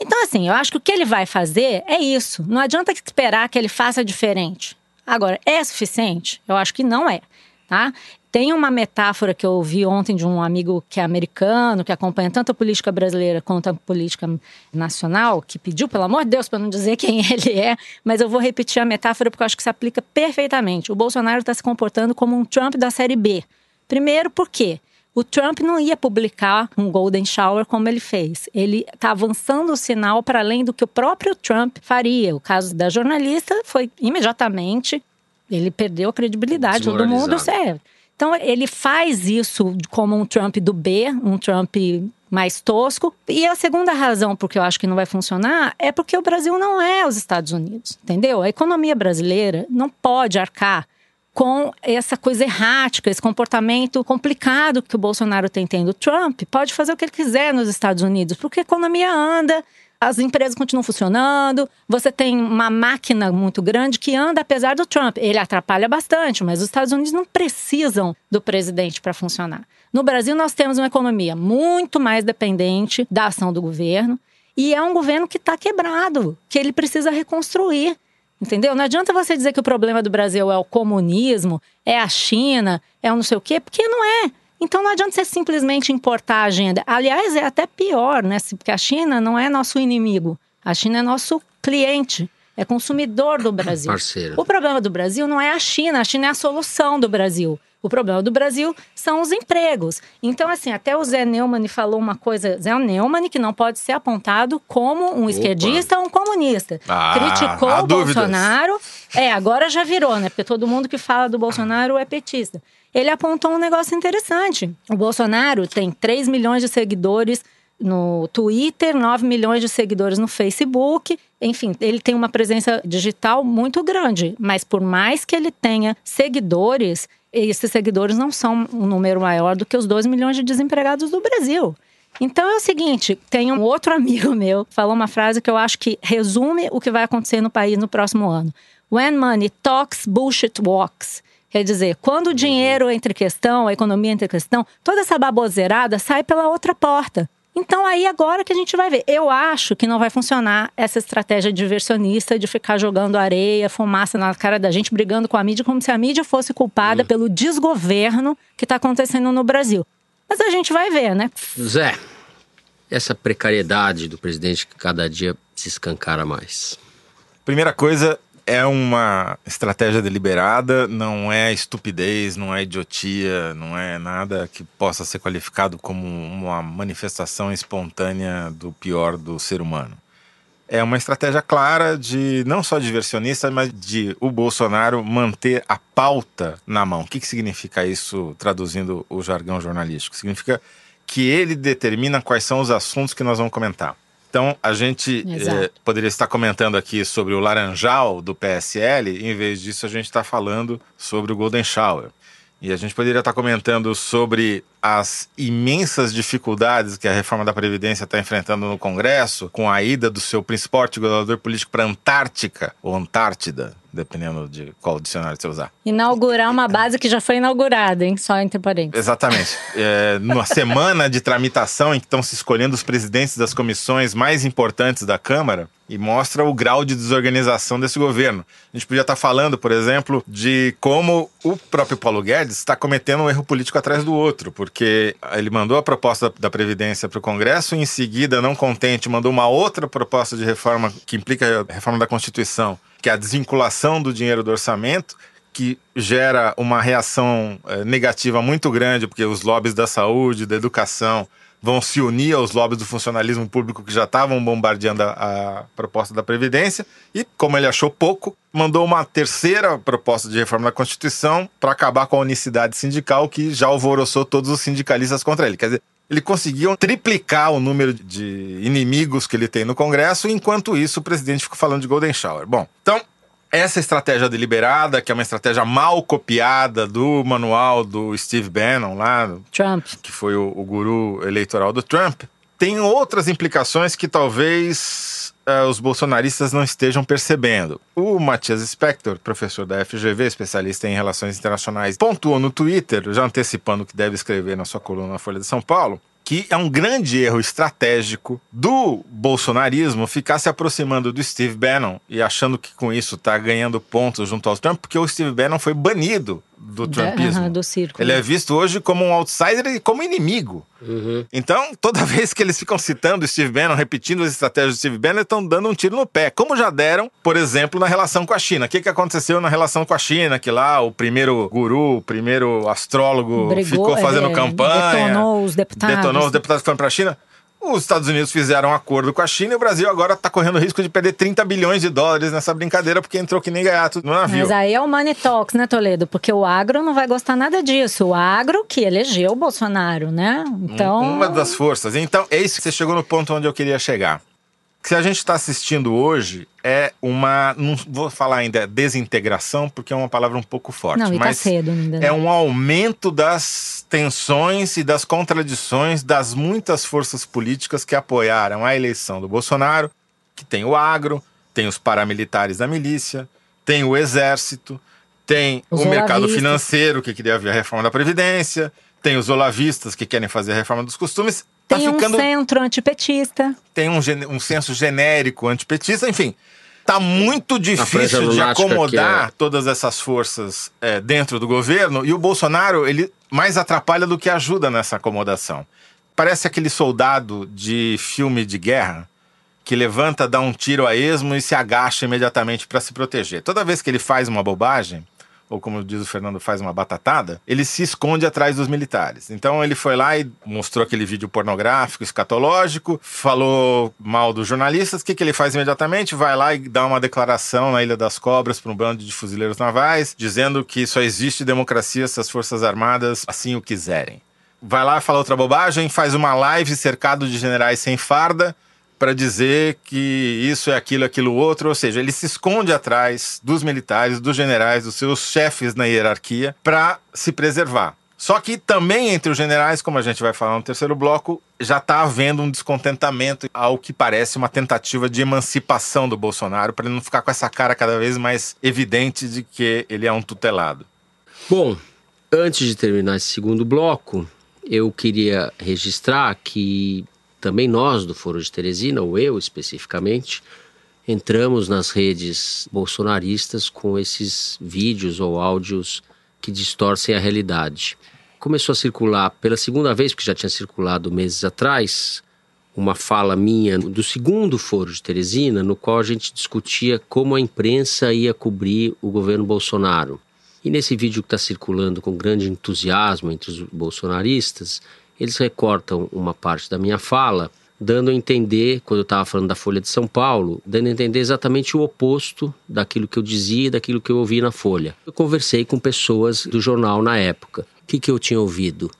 S4: Então, assim, eu acho que o que ele vai fazer é isso. Não adianta esperar que ele faça diferente. Agora, é suficiente? Eu acho que não é, tá? Tem uma metáfora que eu ouvi ontem de um amigo que é americano, que acompanha tanto a política brasileira quanto a política nacional, que pediu, pelo amor de Deus, para não dizer quem ele é, mas eu vou repetir a metáfora porque eu acho que se aplica perfeitamente. O Bolsonaro está se comportando como um Trump da série B. Primeiro, por quê? O Trump não ia publicar um Golden Shower como ele fez. Ele está avançando o sinal para além do que o próprio Trump faria. O caso da jornalista foi imediatamente. Ele perdeu a credibilidade, todo mundo serve. Então ele faz isso como um Trump do B, um Trump mais tosco. E a segunda razão por que eu acho que não vai funcionar é porque o Brasil não é os Estados Unidos, entendeu? A economia brasileira não pode arcar com essa coisa errática, esse comportamento complicado que o Bolsonaro tem tendo. Trump pode fazer o que ele quiser nos Estados Unidos, porque a economia anda, as empresas continuam funcionando, você tem uma máquina muito grande que anda apesar do Trump. Ele atrapalha bastante, mas os Estados Unidos não precisam do presidente para funcionar. No Brasil, nós temos uma economia muito mais dependente da ação do governo. E é um governo que está quebrado, que ele precisa reconstruir. Entendeu? Não adianta você dizer que o problema do Brasil é o comunismo, é a China, é o não sei o quê, porque não é. Então não adianta você simplesmente importar a agenda. Aliás, é até pior, né? Porque a China não é nosso inimigo. A China é nosso cliente, é consumidor do Brasil.
S2: Parceiro.
S4: O problema do Brasil não é a China, a China é a solução do Brasil. O problema do Brasil são os empregos. Então, assim, até o Zé Neumann falou uma coisa, Zé Neumann, que não pode ser apontado como um Opa. esquerdista ou um comunista. Ah, Criticou o Bolsonaro. É, agora já virou, né? Porque todo mundo que fala do Bolsonaro é petista. Ele apontou um negócio interessante. O Bolsonaro tem 3 milhões de seguidores no Twitter, 9 milhões de seguidores no Facebook. Enfim, ele tem uma presença digital muito grande, mas por mais que ele tenha seguidores, esses seguidores não são um número maior do que os 2 milhões de desempregados do Brasil. Então é o seguinte, tem um outro amigo meu que falou uma frase que eu acho que resume o que vai acontecer no país no próximo ano. When money talks, bullshit walks. Quer dizer, quando o dinheiro entra em questão, a economia entra em questão, toda essa baboseirada sai pela outra porta. Então aí agora que a gente vai ver. Eu acho que não vai funcionar essa estratégia diversionista de ficar jogando areia, fumaça na cara da gente, brigando com a mídia, como se a mídia fosse culpada pelo desgoverno que está acontecendo no Brasil. Mas a gente vai ver, né?
S2: Zé, essa precariedade do presidente que cada dia se escancara mais?
S5: Primeira coisa, é uma estratégia deliberada, não é estupidez, não é idiotia, não é nada que possa ser qualificado como uma manifestação espontânea do pior do ser humano. É uma estratégia clara de não só diversionista, mas de o Bolsonaro manter a pauta na mão. O que, que significa isso, traduzindo o jargão jornalístico? Significa que ele determina quais são os assuntos que nós vamos comentar. Então, a gente eh, poderia estar comentando aqui sobre o Laranjal do PSL, e em vez disso, a gente está falando sobre o Golden Shower. E a gente poderia estar comentando sobre as imensas dificuldades que a reforma da Previdência está enfrentando no Congresso, com a ida do seu principal articulador político para a Antártica, ou Antártida, dependendo de qual dicionário você usar.
S4: Inaugurar uma base que já foi inaugurada, hein? Só entre parênteses.
S5: Exatamente. É, numa semana de tramitação em que estão se escolhendo os presidentes das comissões mais importantes da Câmara, e mostra o grau de desorganização desse governo. A gente podia estar falando, por exemplo, de como o próprio Paulo Guedes está cometendo um erro político atrás do outro, porque ele mandou a proposta da Previdência para o Congresso e, em seguida, não contente, mandou uma outra proposta de reforma que implica a reforma da Constituição que é a desvinculação do dinheiro do orçamento, que gera uma reação é, negativa muito grande, porque os lobbies da saúde, da educação, vão se unir aos lobbies do funcionalismo público que já estavam bombardeando a, a, proposta da Previdência. E, como ele achou pouco, mandou uma terceira proposta de reforma da Constituição para acabar com a unicidade sindical que já alvoroçou todos os sindicalistas contra ele. Quer dizer, ele conseguiu triplicar o número de inimigos que ele tem no Congresso, enquanto isso o presidente ficou falando de Golden Shower. Bom, então essa estratégia deliberada, que é uma estratégia mal copiada do manual do Steve Bannon lá,
S4: Trump,
S5: que foi o, o guru eleitoral do Trump, tem outras implicações que talvez uh, os bolsonaristas não estejam percebendo. O Matias Spector, professor da FGV, especialista em relações internacionais, pontuou no Twitter, já antecipando o que deve escrever na sua coluna na Folha de São Paulo, que é um grande erro estratégico do bolsonarismo ficar se aproximando do Steve Bannon e achando que com isso está ganhando pontos junto ao Trump, porque o Steve Bannon foi banido do Trumpismo.
S4: do círculo.
S5: Ele é visto hoje como um outsider e como inimigo. Uhum. Então, toda vez que eles ficam citando o Steve Bannon, repetindo as estratégias do Steve Bannon, estão dando um tiro no pé. Como já deram, por exemplo, na relação com a China. O que, que aconteceu na relação com a China? Que lá o primeiro guru, o primeiro astrólogo Brigou, ficou fazendo é, campanha.
S4: Detonou os deputados.
S5: Detonou os deputados que foram para a China. Os Estados Unidos fizeram um acordo com a China e o Brasil agora está correndo o risco de perder 30 bilhões de dólares nessa brincadeira porque entrou que nem gaiato no navio.
S4: Mas aí é o money talks, né, Toledo? Porque o agro não vai gostar nada disso. O agro que elegeu o Bolsonaro, né? Então...
S5: Uma das forças. Então, é isso que você chegou no ponto onde eu queria chegar que a gente está assistindo hoje é uma. Não vou falar ainda desintegração, porque é uma palavra um pouco forte.
S4: Não, tá
S5: mas
S4: tá cedo ainda.
S5: É um aumento das tensões e das contradições das muitas forças políticas que apoiaram a eleição do Bolsonaro, que tem o agro, tem os paramilitares da milícia, tem o exército, tem os o mercado financeiro que queria ver a reforma da Previdência, tem os olavistas que querem fazer a reforma dos costumes
S4: Tá tem ficando... um centro antipetista.
S5: Tem um, um senso genérico antipetista, enfim. Tá muito difícil de acomodar é... todas essas forças é, dentro do governo e o Bolsonaro, ele mais atrapalha do que ajuda nessa acomodação. Parece aquele soldado de filme de guerra que levanta, dá um tiro a esmo e se agacha imediatamente para se proteger. Toda vez que ele faz uma bobagem, ou como diz o Fernando, faz uma batatada, ele se esconde atrás dos militares. Então ele foi lá e mostrou aquele vídeo pornográfico, escatológico, falou mal dos jornalistas. O que, que ele faz imediatamente? Vai lá e dá uma declaração na Ilha das Cobras para um bando de fuzileiros navais, dizendo que só existe democracia se as Forças Armadas assim o quiserem. Vai lá, fala outra bobagem, faz uma live cercado de generais sem farda para dizer que isso é aquilo, aquilo outro, ou seja, ele se esconde atrás dos militares, dos generais, dos seus chefes na hierarquia para se preservar. Só que também entre os generais, como a gente vai falar no terceiro bloco, já está havendo um descontentamento ao que parece uma tentativa de emancipação do Bolsonaro, para ele não ficar com essa cara cada vez mais evidente de que ele é um tutelado.
S2: Bom, antes de terminar esse segundo bloco, eu queria registrar que também nós do Foro de Teresina, ou eu especificamente, entramos nas redes bolsonaristas com esses vídeos ou áudios que distorcem a realidade. Começou a circular pela segunda vez, porque já tinha circulado meses atrás, uma fala minha do segundo foro de Teresina, no qual a gente discutia como a imprensa ia cobrir o governo Bolsonaro. E nesse vídeo que está circulando com grande entusiasmo entre os bolsonaristas, eles recortam uma parte da minha fala, dando a entender, quando eu estava falando da Folha de São Paulo, dando a entender exatamente o oposto daquilo que eu dizia e daquilo que eu ouvi na Folha. Eu conversei com pessoas do jornal na época. O que, que eu tinha ouvido?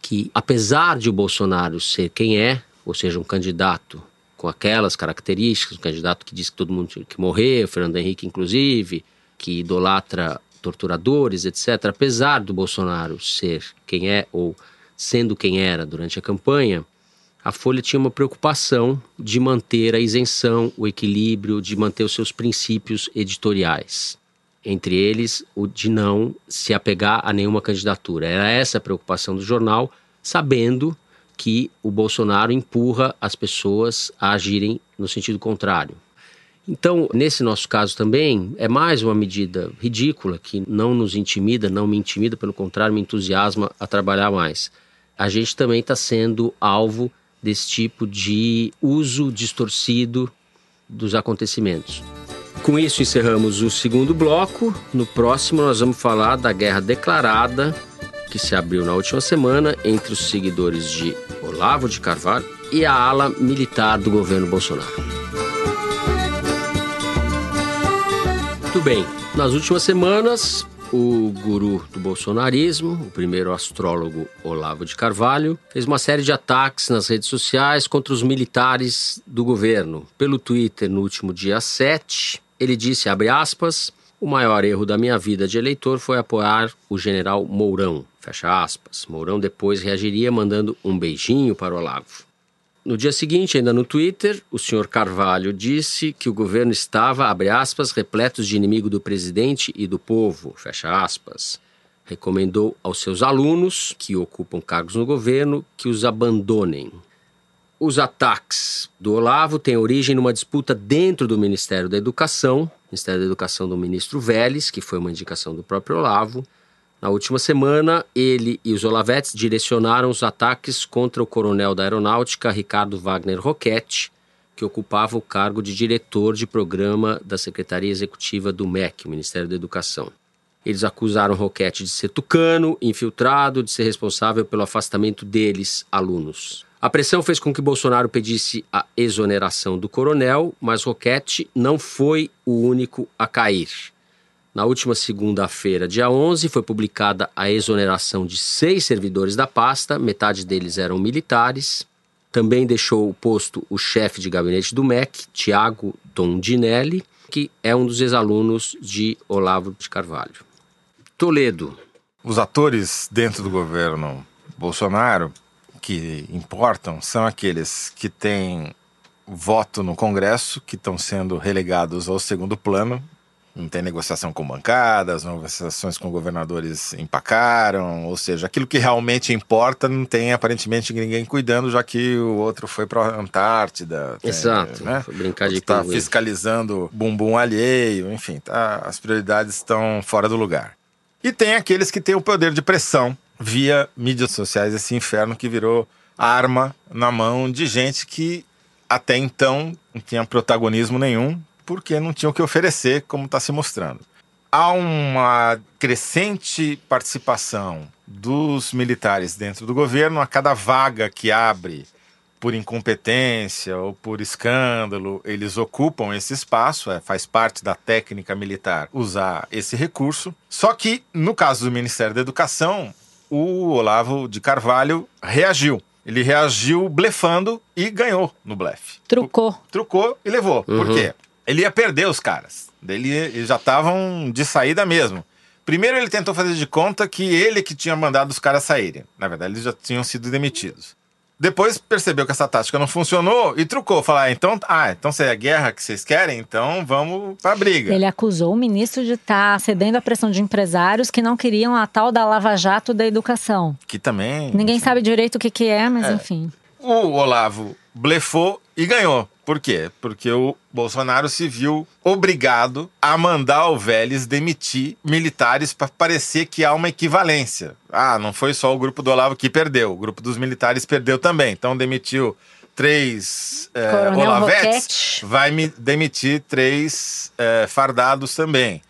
S2: Que apesar de o Bolsonaro ser quem é, ou seja, um candidato com aquelas características, um candidato que diz que todo mundo tinha que morrer, Fernando Henrique inclusive, que idolatra torturadores, etc. Apesar do Bolsonaro ser quem é ou sendo quem era durante a campanha, a Folha tinha uma preocupação de manter a isenção, o equilíbrio, de manter os seus princípios editoriais. Entre eles, o de não se apegar a nenhuma candidatura. Era essa a preocupação do jornal, sabendo que o Bolsonaro empurra as pessoas a agirem no sentido contrário. Então, nesse nosso caso também, é mais uma medida ridícula que não nos intimida, não me intimida, pelo contrário, me entusiasma a trabalhar mais. A gente também está sendo alvo desse tipo de uso distorcido dos acontecimentos. Com isso, encerramos o segundo bloco. No próximo, nós vamos falar da guerra declarada que se abriu na última semana entre os seguidores de Olavo de Carvalho e a ala militar do governo Bolsonaro. Muito bem, nas últimas semanas, o guru do bolsonarismo, o primeiro astrólogo Olavo de Carvalho, fez uma série de ataques nas redes sociais contra os militares do governo. Pelo Twitter, no último dia 7, ele disse, abre aspas, o maior erro da minha vida de eleitor foi apoiar o general Mourão. Fecha aspas. Mourão depois reagiria mandando um beijinho para Olavo. No dia seguinte, ainda no Twitter, o senhor Carvalho disse que o governo estava, abre aspas, repletos de inimigo do presidente e do povo, fecha aspas. Recomendou aos seus alunos que ocupam cargos no governo que os abandonem. Os ataques do Olavo têm origem numa disputa dentro do Ministério da Educação, Ministério da Educação do ministro Vélez, que foi uma indicação do próprio Olavo. Na última semana, ele e os Olavetes direcionaram os ataques contra o coronel da Aeronáutica, Ricardo Wagner Roquette, que ocupava o cargo de diretor de programa da Secretaria Executiva do MEC, Ministério da Educação. Eles acusaram Roquette de ser tucano, infiltrado, de ser responsável pelo afastamento deles, alunos. A pressão fez com que Bolsonaro pedisse a exoneração do coronel, mas Roquette não foi o único a cair. Na última segunda-feira, dia 11, foi publicada a exoneração de seis servidores da pasta, metade deles eram militares. Também deixou o posto o chefe de gabinete do MEC, Tiago Tondinelli, que é um dos ex-alunos de Olavo de Carvalho. Toledo.
S5: Os atores dentro do governo Bolsonaro que importam são aqueles que têm voto no Congresso, que estão sendo relegados ao segundo plano. Não tem negociação com bancadas, negociações com governadores empacaram, ou seja, aquilo que realmente importa não tem aparentemente ninguém cuidando, já que o outro foi para a Antártida.
S2: Exato,
S5: né?
S2: foi brincar de
S5: Está fiscalizando bumbum alheio, enfim, tá, as prioridades estão fora do lugar. E tem aqueles que têm o poder de pressão via mídias sociais, esse inferno que virou arma na mão de gente que até então não tinha protagonismo nenhum, porque não tinha o que oferecer, como está se mostrando. Há uma crescente participação dos militares dentro do governo, a cada vaga que abre por incompetência ou por escândalo, eles ocupam esse espaço, é, faz parte da técnica militar usar esse recurso. Só que, no caso do Ministério da Educação, o Olavo de Carvalho reagiu. Ele reagiu blefando e ganhou no blefe.
S4: Trucou.
S5: Trucou e levou. Uhum. Por quê? Ele ia perder os caras. Ele, eles já estavam de saída mesmo. Primeiro ele tentou fazer de conta que ele que tinha mandado os caras saírem. Na verdade, eles já tinham sido demitidos. Depois percebeu que essa tática não funcionou e trucou. Falar, ah, então, ah, então se é a guerra que vocês querem, então vamos pra briga.
S4: Ele acusou o ministro de estar tá cedendo à pressão de empresários que não queriam a tal da Lava Jato da educação.
S5: Que também.
S4: Ninguém enfim. sabe direito o que, que é, mas é. enfim.
S5: O Olavo blefou e ganhou. Por quê? Porque o Bolsonaro se viu obrigado a mandar o Vélez demitir militares para parecer que há uma equivalência. Ah, não foi só o grupo do Olavo que perdeu, o grupo dos militares perdeu também. Então demitiu três é, Olavetes, vai me demitir três é, fardados também.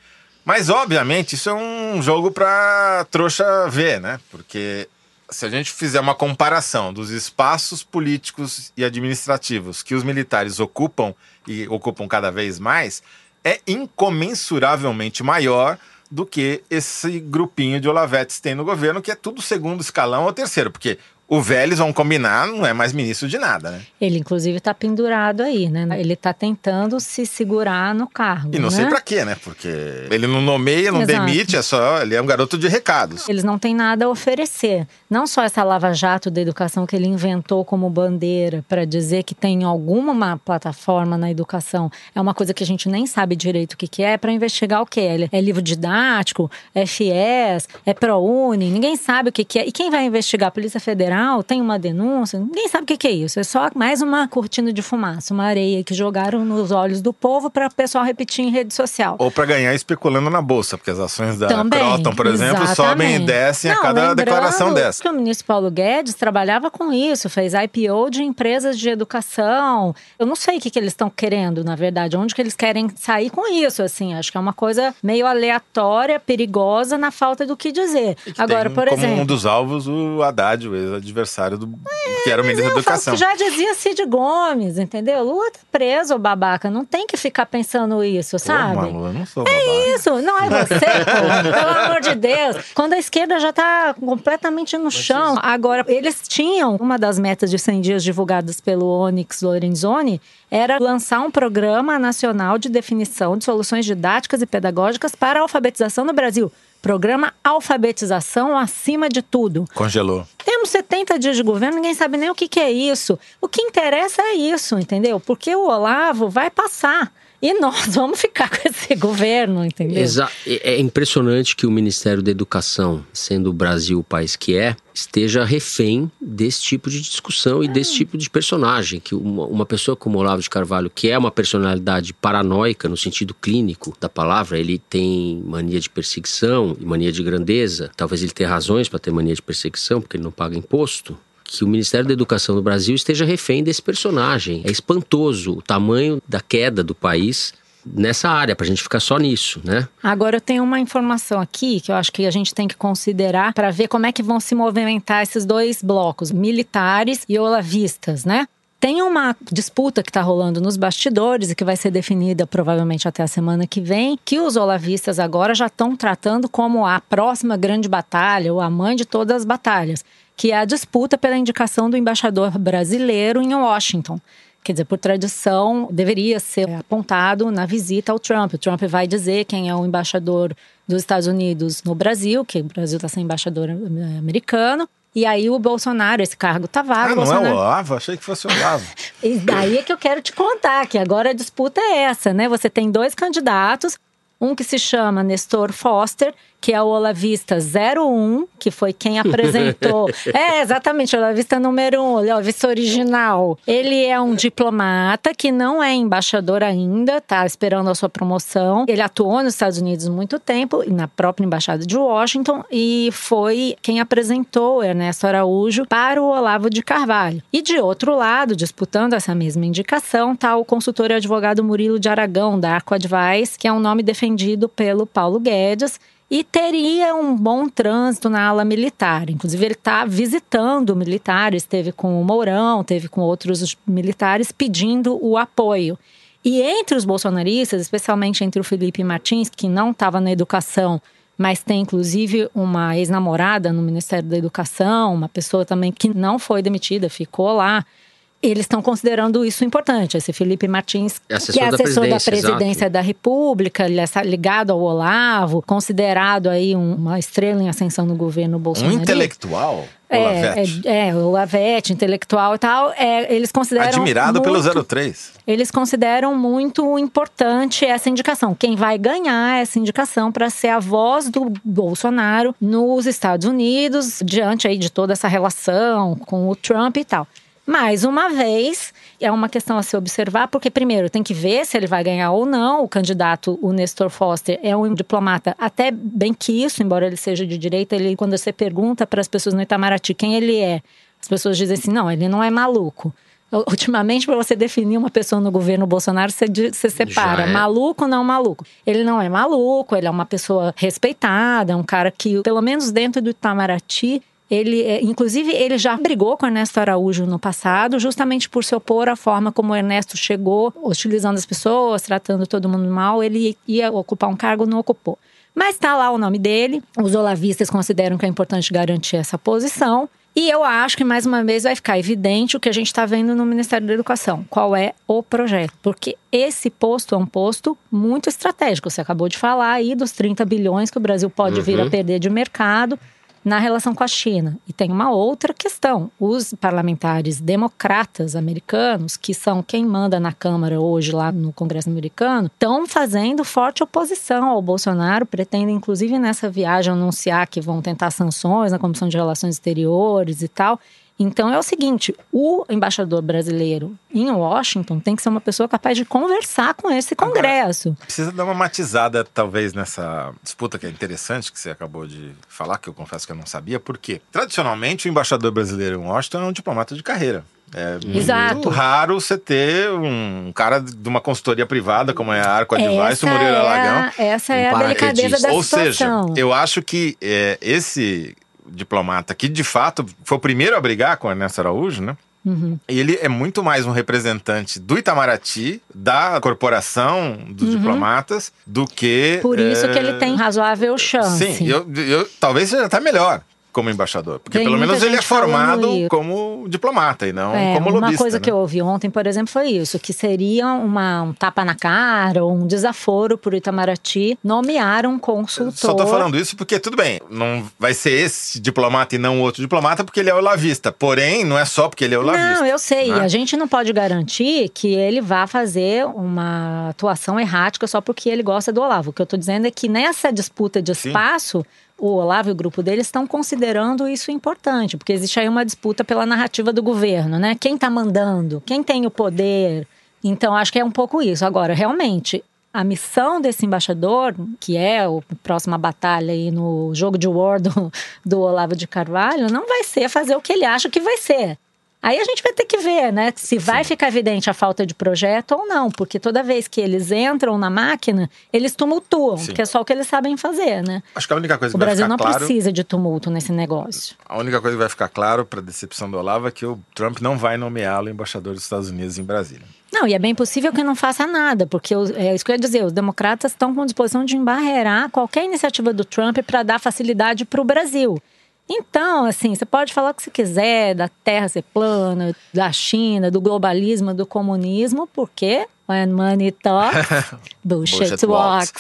S5: Mas, obviamente, isso é um jogo para trouxa ver, né? Porque se a gente fizer uma comparação dos espaços políticos e administrativos que os militares ocupam e ocupam cada vez mais, é incomensuravelmente maior do que esse grupinho de Olavetes tem no governo, que é tudo segundo escalão ou terceiro, porque o Vélez, vamos combinar, não é mais ministro de nada, né?
S4: Ele, inclusive, está pendurado aí, né? Ele está tentando se segurar no cargo.
S5: E não
S4: né?
S5: sei pra quê, né? Porque ele não nomeia, não
S4: Exato.
S5: demite, é só. Ele é um garoto de recados.
S4: Eles não têm nada a oferecer. Não só essa lava-jato da educação que ele inventou como bandeira para dizer que tem alguma uma plataforma na educação. É uma coisa que a gente nem sabe direito o que, que é, para investigar o que é. É livro didático, é FIES, é ProUni, ninguém sabe o que, que é. E quem vai investigar? A Polícia Federal tem uma denúncia, ninguém sabe o que, que é isso. É só mais uma cortina de fumaça, uma areia que jogaram nos olhos do povo para o pessoal repetir em rede social.
S5: Ou pra ganhar especulando na bolsa, porque as ações da
S4: Também,
S5: Croton, por exemplo,
S4: exatamente.
S5: sobem e descem a
S4: Não,
S5: cada
S4: lembrando
S5: declaração dessa.
S4: que o ministro Paulo Guedes trabalhava com isso, fez IPO de empresas de educação. Eu não sei o que, que eles estão querendo, na verdade, onde que eles querem sair com isso, assim. Acho que é uma coisa meio aleatória, perigosa, na falta do que dizer.
S5: Que
S4: Agora, por
S5: como
S4: exemplo...
S5: um dos alvos o Haddad, o ex-adversário do que era o ministro da Educação.
S4: já dizia Cid Gomes, entendeu? Lula tá preso, babaca. Não tem que ficar pensando isso, sabe?
S5: Pô, Malu, eu não sou babaca.
S4: Isso, não é você, pô. Pelo amor de Deus. Quando a esquerda já tá completamente no chão. Agora, eles tinham uma das metas de 100 dias divulgadas pelo Onyx Lorenzoni era lançar um programa nacional de definição de soluções didáticas e pedagógicas para a alfabetização no Brasil. Programa Alfabetização acima de tudo.
S5: Congelou.
S4: Temos 70 dias de governo, ninguém sabe nem o que, que é isso. O que interessa é isso, entendeu? Porque o Olavo vai passar. E nós vamos ficar com esse governo, entendeu?
S2: Exa é é impressionante que o Ministério da Educação, sendo o Brasil o país que é, esteja refém desse tipo de discussão e desse tipo de personagem. Que uma, uma pessoa como Olavo de Carvalho, que é uma personalidade paranoica no sentido clínico da palavra, ele tem mania de perseguição e mania de grandeza. Talvez ele tenha razões para ter mania de perseguição, porque ele não paga imposto que o Ministério da Educação do Brasil esteja refém desse personagem. É espantoso o tamanho da queda do país nessa área, pra gente ficar só nisso, né?
S4: Agora eu tenho uma informação aqui que eu acho que a gente tem que considerar para ver como é que vão se movimentar esses dois blocos, militares e olavistas, né? Tem uma disputa que está rolando nos bastidores e que vai ser definida provavelmente até a semana que vem, que os olavistas agora já estão tratando como a próxima grande batalha, ou a mãe de todas as batalhas, que é a disputa pela indicação do embaixador brasileiro em Washington. Quer dizer, por tradição, deveria ser apontado na visita ao Trump. O Trump vai dizer quem é o embaixador dos Estados Unidos no Brasil, que o Brasil está sem embaixador eh, americano. E aí o Bolsonaro, esse cargo tá vago.
S5: Ah, não é
S4: Bolsonaro...
S5: o Olavo? Achei que fosse o Olavo.
S4: E daí é que eu quero te contar, que agora a disputa é essa, né? Você tem dois candidatos, um que se chama Nestor Foster, que é o Olavista 01, que foi quem apresentou. é, exatamente, o Olavista número 1, um, Olavista original. Ele é um diplomata que não é embaixador ainda, tá esperando a sua promoção. Ele atuou nos Estados Unidos muito tempo, na própria embaixada de Washington, e foi quem apresentou Ernesto Araújo para o Olavo de Carvalho. E de outro lado, disputando essa mesma indicação, está o consultor e advogado Murilo de Aragão, da Arco Advice, que é um nome defendido pelo Paulo Guedes e teria um bom trânsito na ala militar. Inclusive, ele está visitando militares, esteve com o Mourão, teve com outros militares pedindo o apoio. E entre os bolsonaristas, especialmente entre o Felipe Martins, que não estava na educação, mas tem inclusive uma ex-namorada no Ministério da Educação, uma pessoa também que não foi demitida, ficou lá. Eles estão considerando isso importante. Esse Felipe Martins,
S2: Assessor
S4: que é
S2: da
S4: assessor da
S2: presidência,
S4: presidência da República, ele é ligado ao Olavo, considerado aí um- uma estrela em ascensão no governo
S5: Um
S4: Bolsonaro.
S5: intelectual,
S4: É, é, é, o Lavete, intelectual e tal, é, eles consideram.
S5: Admirado pelo
S4: muito-
S5: 03.
S4: eles consideram muito importante essa indicação. Quem vai ganhar essa indicação para ser a voz do Bolsonaro nos Estados Unidos, diante aí de toda essa relação com o Trump e tal. Mais uma vez, é uma questão a se observar, porque primeiro tem que ver se ele vai ganhar ou não. O candidato, o Nestor Foster, é um diplomata até bem que isso, embora ele seja de direita, ele quando você pergunta para as pessoas no Itamaraty quem ele é, as pessoas dizem assim: "Não, ele não é maluco". Ultimamente, para você definir uma pessoa no governo Bolsonaro, você, você separa é. maluco não maluco. Ele não é maluco, ele é uma pessoa respeitada, é um cara que, pelo menos dentro do Itamaraty, ele, é, inclusive, ele já brigou com Ernesto Araújo no passado, justamente por se opor à forma como o Ernesto chegou, hostilizando as pessoas, tratando todo mundo mal. Ele ia ocupar um cargo, não ocupou. Mas está lá o nome dele. Os olavistas consideram que é importante garantir essa posição. E eu acho que, mais uma vez, vai ficar evidente o que a gente está vendo no Ministério da Educação. Qual é o projeto? Porque esse posto é um posto muito estratégico. Você acabou de falar aí dos 30 bilhões que o Brasil pode uhum. vir a uhum. perder de mercado na relação com a China. E tem uma outra questão: os parlamentares democratas americanos, que são quem manda na Câmara hoje lá no Congresso americano, estão fazendo forte oposição ao Bolsonaro, pretendem inclusive nessa viagem anunciar que vão tentar sanções na Comissão de Relações Exteriores e tal. Então é o seguinte: o embaixador brasileiro em Washington tem que ser uma pessoa capaz de conversar com esse Congresso.
S5: Agora, precisa dar uma matizada, talvez, nessa disputa que é interessante, que você acabou de falar, que eu confesso que eu não sabia, porque tradicionalmente o embaixador brasileiro em Washington é um diplomata de carreira. É
S4: Exato.
S5: muito raro você ter um cara de uma consultoria privada, como é a Arco Advice, o Moreira é Lagão.
S4: Essa é um a delicadeza da
S5: Ou
S4: situação.
S5: seja, eu acho que é, esse diplomata que de fato foi o primeiro a brigar com Ernesto Araújo, né? Uhum. Ele é muito mais um representante do Itamaraty, da corporação dos uhum. diplomatas, do que.
S4: Por isso é... que ele tem razoável chance.
S5: Sim, eu, eu, talvez seja até melhor como embaixador. Porque Tem pelo menos ele é formado como diplomata e não é, como lobista.
S4: Uma coisa
S5: né?
S4: que eu ouvi ontem, por exemplo, foi isso: que seria uma, um tapa na cara ou um desaforo para o Itamaraty nomear um consultor.
S5: Só tô falando isso porque, tudo bem, não vai ser esse diplomata e não outro diplomata porque ele é o lavista. Porém, não é só porque ele é o lavista.
S4: Não, eu sei. Né? A gente não pode garantir que ele vá fazer uma atuação errática só porque ele gosta do Olavo. O que eu tô dizendo é que nessa disputa de espaço. Sim o Olavo e o grupo dele estão considerando isso importante, porque existe aí uma disputa pela narrativa do governo, né? Quem está mandando? Quem tem o poder? Então, acho que é um pouco isso. Agora, realmente, a missão desse embaixador, que é a próxima batalha aí no jogo de war do, do Olavo de Carvalho, não vai ser fazer o que ele acha que vai ser. Aí a gente vai ter que ver, né, se vai Sim. ficar evidente a falta de projeto ou não, porque toda vez que eles entram na máquina, eles tumultuam, Sim. que é só o que eles sabem fazer, né?
S5: Acho que a única coisa
S4: o
S5: que
S4: Brasil
S5: vai
S4: ficar não precisa de tumulto nesse negócio.
S5: A única coisa que vai ficar claro para a decepção do Olavo é que o Trump não vai nomeá-lo embaixador dos Estados Unidos em Brasília.
S4: Não, e é bem possível que não faça nada, porque é isso que eu ia dizer, os democratas estão com disposição de embarrear qualquer iniciativa do Trump para dar facilidade para o Brasil. Então, assim, você pode falar o que você quiser da Terra ser plana, da China, do globalismo, do comunismo, porque when money talks, bullshit, bullshit walks.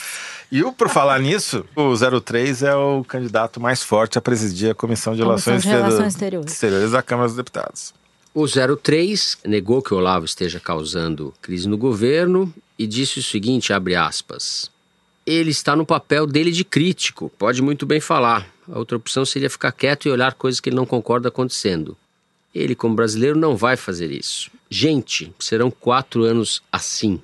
S5: E o, por falar nisso, o 03 é o candidato mais forte a presidir a Comissão de, Comissão Relações, de Relações Exteriores. Exteriores da Câmara dos Deputados.
S2: O 03 negou que o Olavo esteja causando crise no governo e disse o seguinte, abre aspas, ele está no papel dele de crítico, pode muito bem falar. A outra opção seria ficar quieto e olhar coisas que ele não concorda acontecendo. Ele, como brasileiro, não vai fazer isso. Gente, serão quatro anos assim.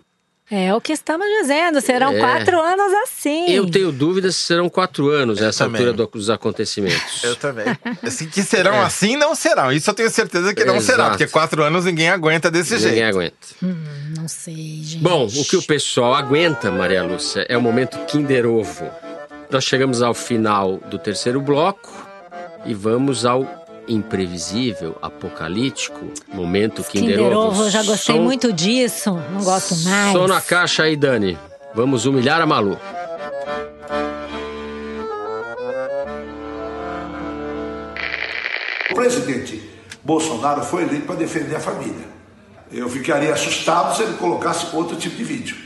S4: É o que estamos dizendo, serão é. quatro anos assim.
S2: Eu tenho dúvidas se serão quatro anos essa altura dos acontecimentos.
S5: Eu também. Assim, que serão é. assim, não serão. Isso eu tenho certeza que não Exato. será, porque quatro anos ninguém aguenta desse
S2: ninguém
S5: jeito.
S2: Ninguém aguenta.
S4: Hum, não sei, gente.
S2: Bom, o que o pessoal aguenta, Maria Lúcia, é o momento Kinder Ovo. Nós chegamos ao final do terceiro bloco e vamos ao imprevisível, apocalíptico, momento Kinder, Kinder Ovo.
S4: Já gostei som... muito disso, não gosto mais.
S2: Som na caixa aí, Dani. Vamos humilhar a Malu.
S8: O presidente Bolsonaro foi eleito para defender a família. Eu ficaria assustado se ele colocasse outro tipo de vídeo.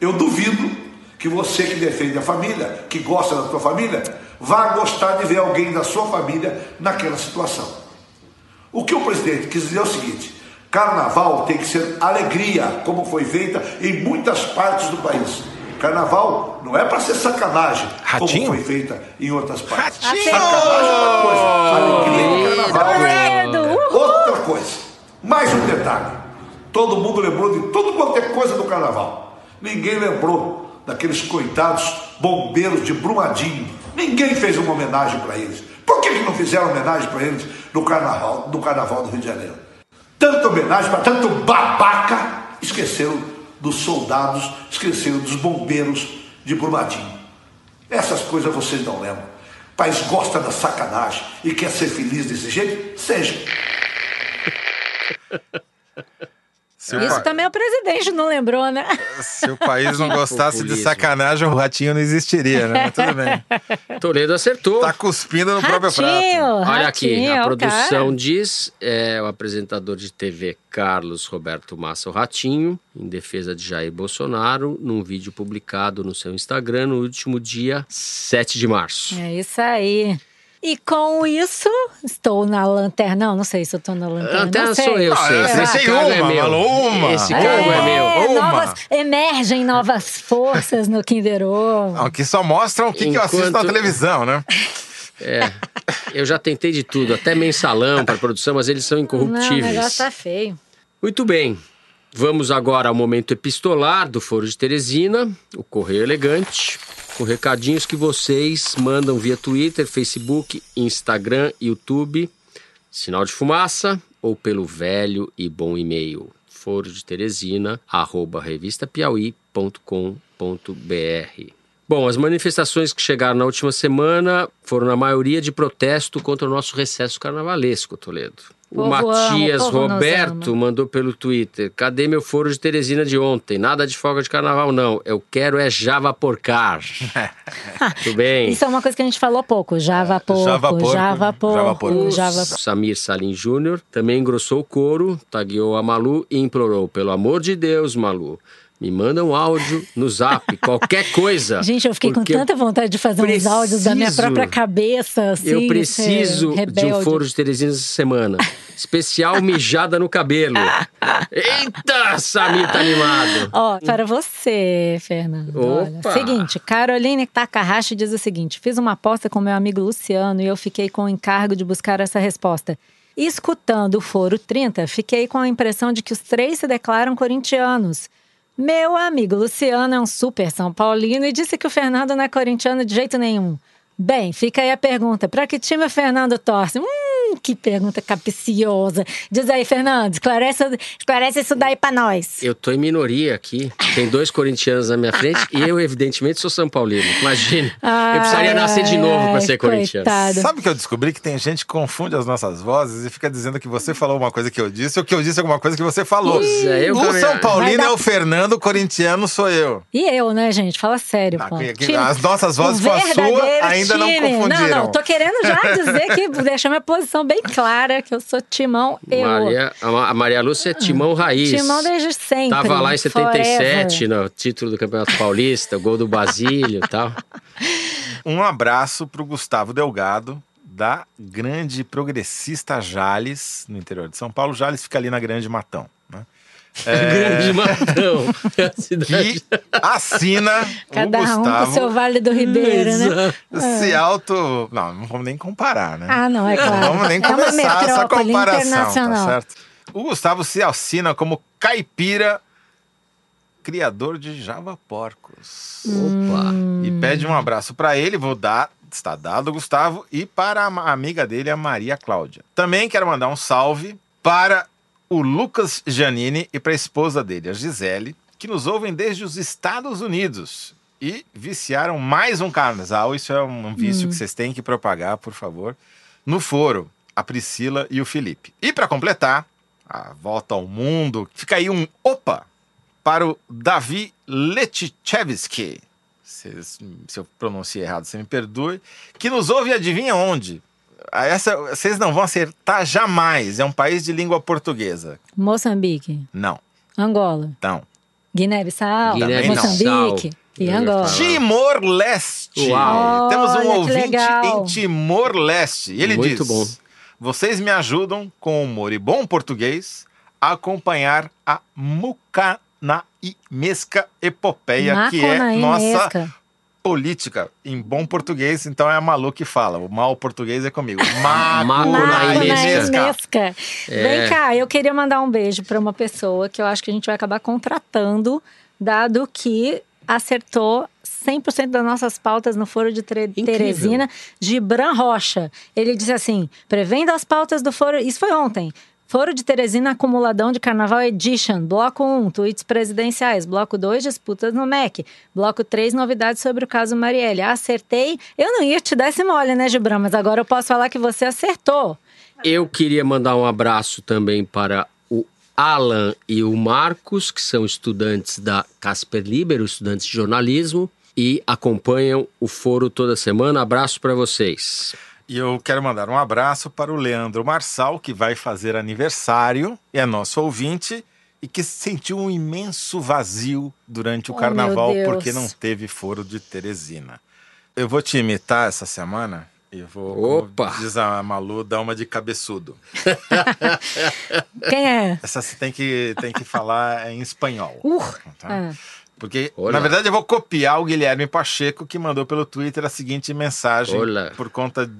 S8: Eu duvido que você que defende a família, que gosta da tua família, vá gostar de ver alguém da sua família naquela situação. O que o presidente quis dizer é o seguinte: carnaval tem que ser alegria, como foi feita em muitas partes do país. Carnaval não é para ser sacanagem,
S5: Ratinho?
S8: como foi feita em outras partes.
S5: Ratinho!
S8: Sacanagem é uma coisa, alegria é carnaval é outra coisa. Mais um detalhe: todo mundo lembrou de tudo quanto é coisa do carnaval. Ninguém lembrou daqueles coitados bombeiros de Brumadinho. Ninguém fez uma homenagem para eles. Por que, que não fizeram homenagem para eles no carnaval, no carnaval do Rio de Janeiro? tanta homenagem para tanto babaca, esqueceram dos soldados, esqueceram dos bombeiros de Brumadinho. Essas coisas vocês não lembram. O país gosta da sacanagem e quer ser feliz desse jeito? Seja.
S5: Se
S4: Isso
S5: pa-
S4: também o presidente não lembrou, né?
S5: se o país não gostasse de sacanagem, o ratinho não existiria, né? Mas tudo bem.
S2: Toledo acertou.
S5: Tá cuspindo no próprio
S4: Ratinho,
S5: prato.
S2: Olha aqui,
S4: ratinho, é
S2: a
S4: o
S2: produção
S4: cara.
S2: diz é o apresentador de TV Carlos Roberto Massa o Ratinho, em defesa de Jair Bolsonaro, num vídeo publicado no seu Instagram no último dia 7 de março.
S4: É isso aí. E com isso, estou na lanterna. Não, não sei se eu estou na lanterna.
S2: Lanterna
S4: não sei.
S2: sou eu,
S5: Ah,
S2: sei.
S5: essa
S2: Esse
S5: tem
S2: cargo
S5: uma,
S2: é meu.
S5: Malu, uma.
S2: Esse cargo é,
S5: É,
S2: meu.
S5: Uma.
S4: novas, emergem novas forças no Kinder Ovo.
S5: Não, que só mostram o que, que eu assisto na
S2: Enquanto-
S5: televisão, né?
S2: É. Eu já tentei de tudo, até mensalão para produção, mas eles são
S4: Não, o
S2: incorruptíveis.
S4: negócio tá feio.
S2: Muito bem. Vamos agora ao momento epistolar do Foro de Teresina, o Correio Elegante, com recadinhos que vocês mandam via Twitter, Facebook, Instagram, YouTube, sinal de fumaça ou pelo velho e bom e-mail foro de Teresina, arroba revistapiauí.com.br. Bom, as manifestações que chegaram na última semana foram na maioria de protesto contra o nosso recesso carnavalesco, Toledo. O
S4: Povo
S2: Matias
S4: o povo nos
S2: Roberto mandou pelo Twitter: Cadê meu foro de Teresina de ontem? Nada de folga de carnaval, não. Eu quero é Java porcar. Tudo bem.
S4: Isso é uma coisa que a gente falou pouco. Java pouco,
S5: Java porco,
S4: Java porco,
S5: Java porco.
S4: Java
S2: Samir Salim Júnior também engrossou o coro, tagueou a Malu e implorou: pelo amor de Deus, Malu, me manda um áudio no zap, qualquer coisa.
S4: Gente, eu fiquei com tanta vontade de fazer uns áudios da minha
S2: preciso-
S4: própria cabeça, assim.
S2: Eu preciso de um foro de Teresina essa semana. Especial mijada no cabelo. Eita, Samir tá animado.
S4: Ó, para você, Fernando. Olha,
S2: Opa!
S4: seguinte, Caroline Takahashi diz o seguinte: fiz uma aposta com meu amigo Luciano e eu fiquei com o encargo de buscar essa resposta. Escutando o Foro 30, fiquei com a impressão de que os três se declaram corintianos. Meu amigo Luciano é um super São Paulino e disse que o Fernando não é corintiano de jeito nenhum. Bem, fica aí a pergunta: para que time o Fernando torce? Hum, que pergunta capiciosa. Diz aí, Fernando, esclarece, esclarece isso daí pra nós.
S2: Eu tô em minoria aqui. Tem dois corintianos na minha frente e eu, evidentemente, sou São Paulino. Imagina. eu precisaria nascer de novo para
S4: Ai,
S2: ser corintiano.
S5: Sabe que eu descobri que tem gente que confunde as nossas vozes e fica dizendo que você falou uma coisa que eu disse ou que eu disse alguma coisa que você falou.
S2: É, eu
S5: o São Paulino
S4: Vai dar-
S5: é o Fernando, o corintiano sou eu.
S4: E eu, né, gente? Fala sério,
S5: Ah,
S4: pô.
S5: que- que as nossas vozes
S4: o
S5: com a sua ainda não
S4: time.
S5: confundiram.
S4: Não, não, tô querendo já dizer que deixar minha posição bem clara, que eu sou timão eu.
S2: Maria, a Ma- a Maria Lúcia é timão raiz.
S4: Timão desde sempre.
S2: Tava lá em 77,
S4: forever.
S2: no título do Campeonato Paulista, gol do Basílio e tal.
S5: Um abraço pro Gustavo Delgado, da Grande Progressista Jales, no interior de São Paulo. Jales fica ali na Grande Matão. Né?
S2: Grande Matão. É a cidade.
S5: Que assina
S4: Cada
S5: o
S4: um com
S5: Gustavo
S4: o seu Vale do Ribeiro, né?
S2: Exato.
S5: se auto... Não, não vamos nem comparar, né?
S4: Ah, não, é claro.
S5: Não vamos nem
S4: é uma
S5: começar essa comparação, tá certo? O Gustavo se assina como caipira criador de Java Porcos.
S2: Opa.
S5: E pede um abraço para ele, vou dar, está dado, Gustavo, e para a amiga dele, a Maria Cláudia. Também quero mandar um salve para o Lucas Janini e para a esposa dele, a Gisele, que nos ouvem desde os Estados Unidos e viciaram mais um casal. Isso é um vício que vocês têm que propagar, por favor, no foro, a Priscila e o Felipe. E para completar, a volta ao mundo, fica aí um opa para o Davi Letichevski. Se, se eu pronunciei errado, você me perdoe. Que nos ouve e adivinha onde? Ah, Essa vocês não vão acertar jamais. É um país de língua portuguesa.
S4: Moçambique,
S5: Não.
S4: Angola,
S5: Então.
S4: Guiné-Bissau,
S2: Guiné-Bissau.
S4: Moçambique e
S2: Eu ia
S4: Angola.
S5: Timor-Leste.
S2: Uau.
S5: Temos um ouvinte
S4: legal.
S5: em Timor-Leste. E ele
S2: Muito
S5: diz:
S2: bom.
S5: Vocês me ajudam, com humor e bom português, a acompanhar a Mucanaimesca Epopeia, que é nossa. Política em bom português, então é a Malu que fala. O mal português é comigo.
S2: Macunaimesca.
S4: Macunaimesca.
S2: É.
S4: Vem cá, eu queria mandar um beijo para uma pessoa que eu acho que a gente vai acabar contratando, dado que acertou 100% das nossas pautas no Foro de Tre-
S2: Incrível.
S4: Teresina, Gibran Rocha. Ele disse assim: prevendo as pautas do Foro. Isso foi ontem. Foro de Teresina, acumuladão de Carnaval Edition. Bloco 1, tweets presidenciais. Bloco 2, disputas no MEC. Bloco 3, novidades sobre o caso Marielle. Acertei. Eu não ia te dar esse mole, né, Gibran? Mas agora eu posso falar que você acertou.
S2: Eu queria mandar um abraço também para o Alan e o Marcos, que são estudantes da Casper Libero, estudantes de jornalismo, e acompanham o foro toda semana. Abraço para vocês.
S5: E eu quero mandar um abraço para o Leandro Marçal, que vai fazer aniversário, é nosso ouvinte e que sentiu um imenso vazio durante o
S4: Oh,
S5: carnaval porque não teve foro de Teresina. Eu vou te imitar essa semana e eu vou, como
S2: Opa!
S5: diz a Malu, dar uma de cabeçudo.
S4: Quem é?
S5: Essa você tem que, tem que falar em espanhol.
S4: Uh,
S5: tá?
S4: ah.
S5: Porque,
S2: Olá.
S5: na verdade, eu vou copiar o Guilherme Pacheco, que mandou pelo Twitter a seguinte mensagem,
S2: Olá.
S5: por conta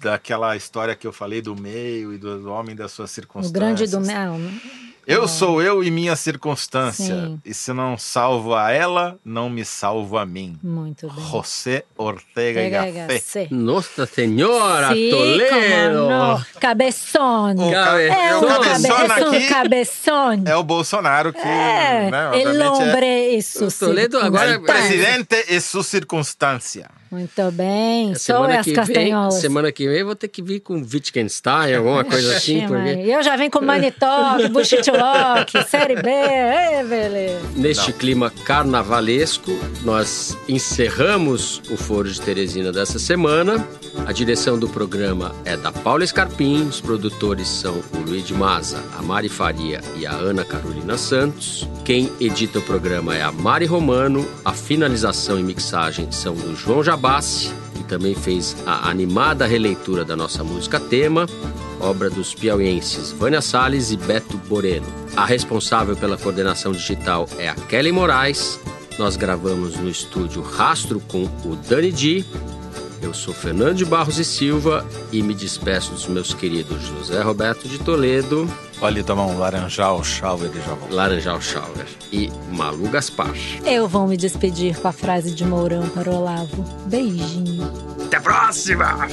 S5: daquela história que eu falei do meio e do homem das suas
S4: o
S5: circunstâncias.
S4: grande do mel.
S5: Eu sou eu e minha circunstância.
S4: Sim.
S5: E se não salvo a ela, não me salvo a mim.
S4: Muito bem.
S5: José Ortega y Gasset.
S2: Nossa Senhora,
S4: Sí,
S2: Toledo!
S4: Cabeção.
S5: O,
S4: É
S5: o cabeçona
S4: cabeção,
S5: aqui é o Bolsonaro que,
S4: É,
S5: né,
S4: el hombre
S5: é
S4: e
S2: O Toledo agora-
S5: el presidente e sua circunstância.
S4: Muito bem. Sou
S2: Semana
S4: as
S2: que, vem,
S4: castanholas.
S2: semana que vem eu vou ter que vir com Wittgenstein, alguma coisa assim, porque
S4: Eu já venho com Manitok, Bushitlock, Série B. Ei, beleza.
S2: neste clima carnavalesco nós encerramos o Foro de Teresina dessa semana. A direção do programa é da Paula Escarpim, os produtores são o Luiz de Maza, a Mari Faria e a Ana Carolina Santos. Quem edita o programa é a Mari Romano, a finalização e mixagem são do João Jabassi, que também fez a animada releitura da nossa música tema, obra dos piauienses Vânia Salles e Beto Boreno. A responsável pela coordenação digital é a Kelly Moraes. Nós gravamos no estúdio Rastro com o Dani Di. Eu sou Fernando de Barros e Silva e me despeço dos meus queridos José Roberto de Toledo,
S5: Olha, tomar um laranjal, shower e já volto.
S2: Laranjal Schauer e Malu Gaspar.
S4: Eu vou me despedir com a frase de Mourão para o Olavo. Beijinho.
S2: Até a próxima!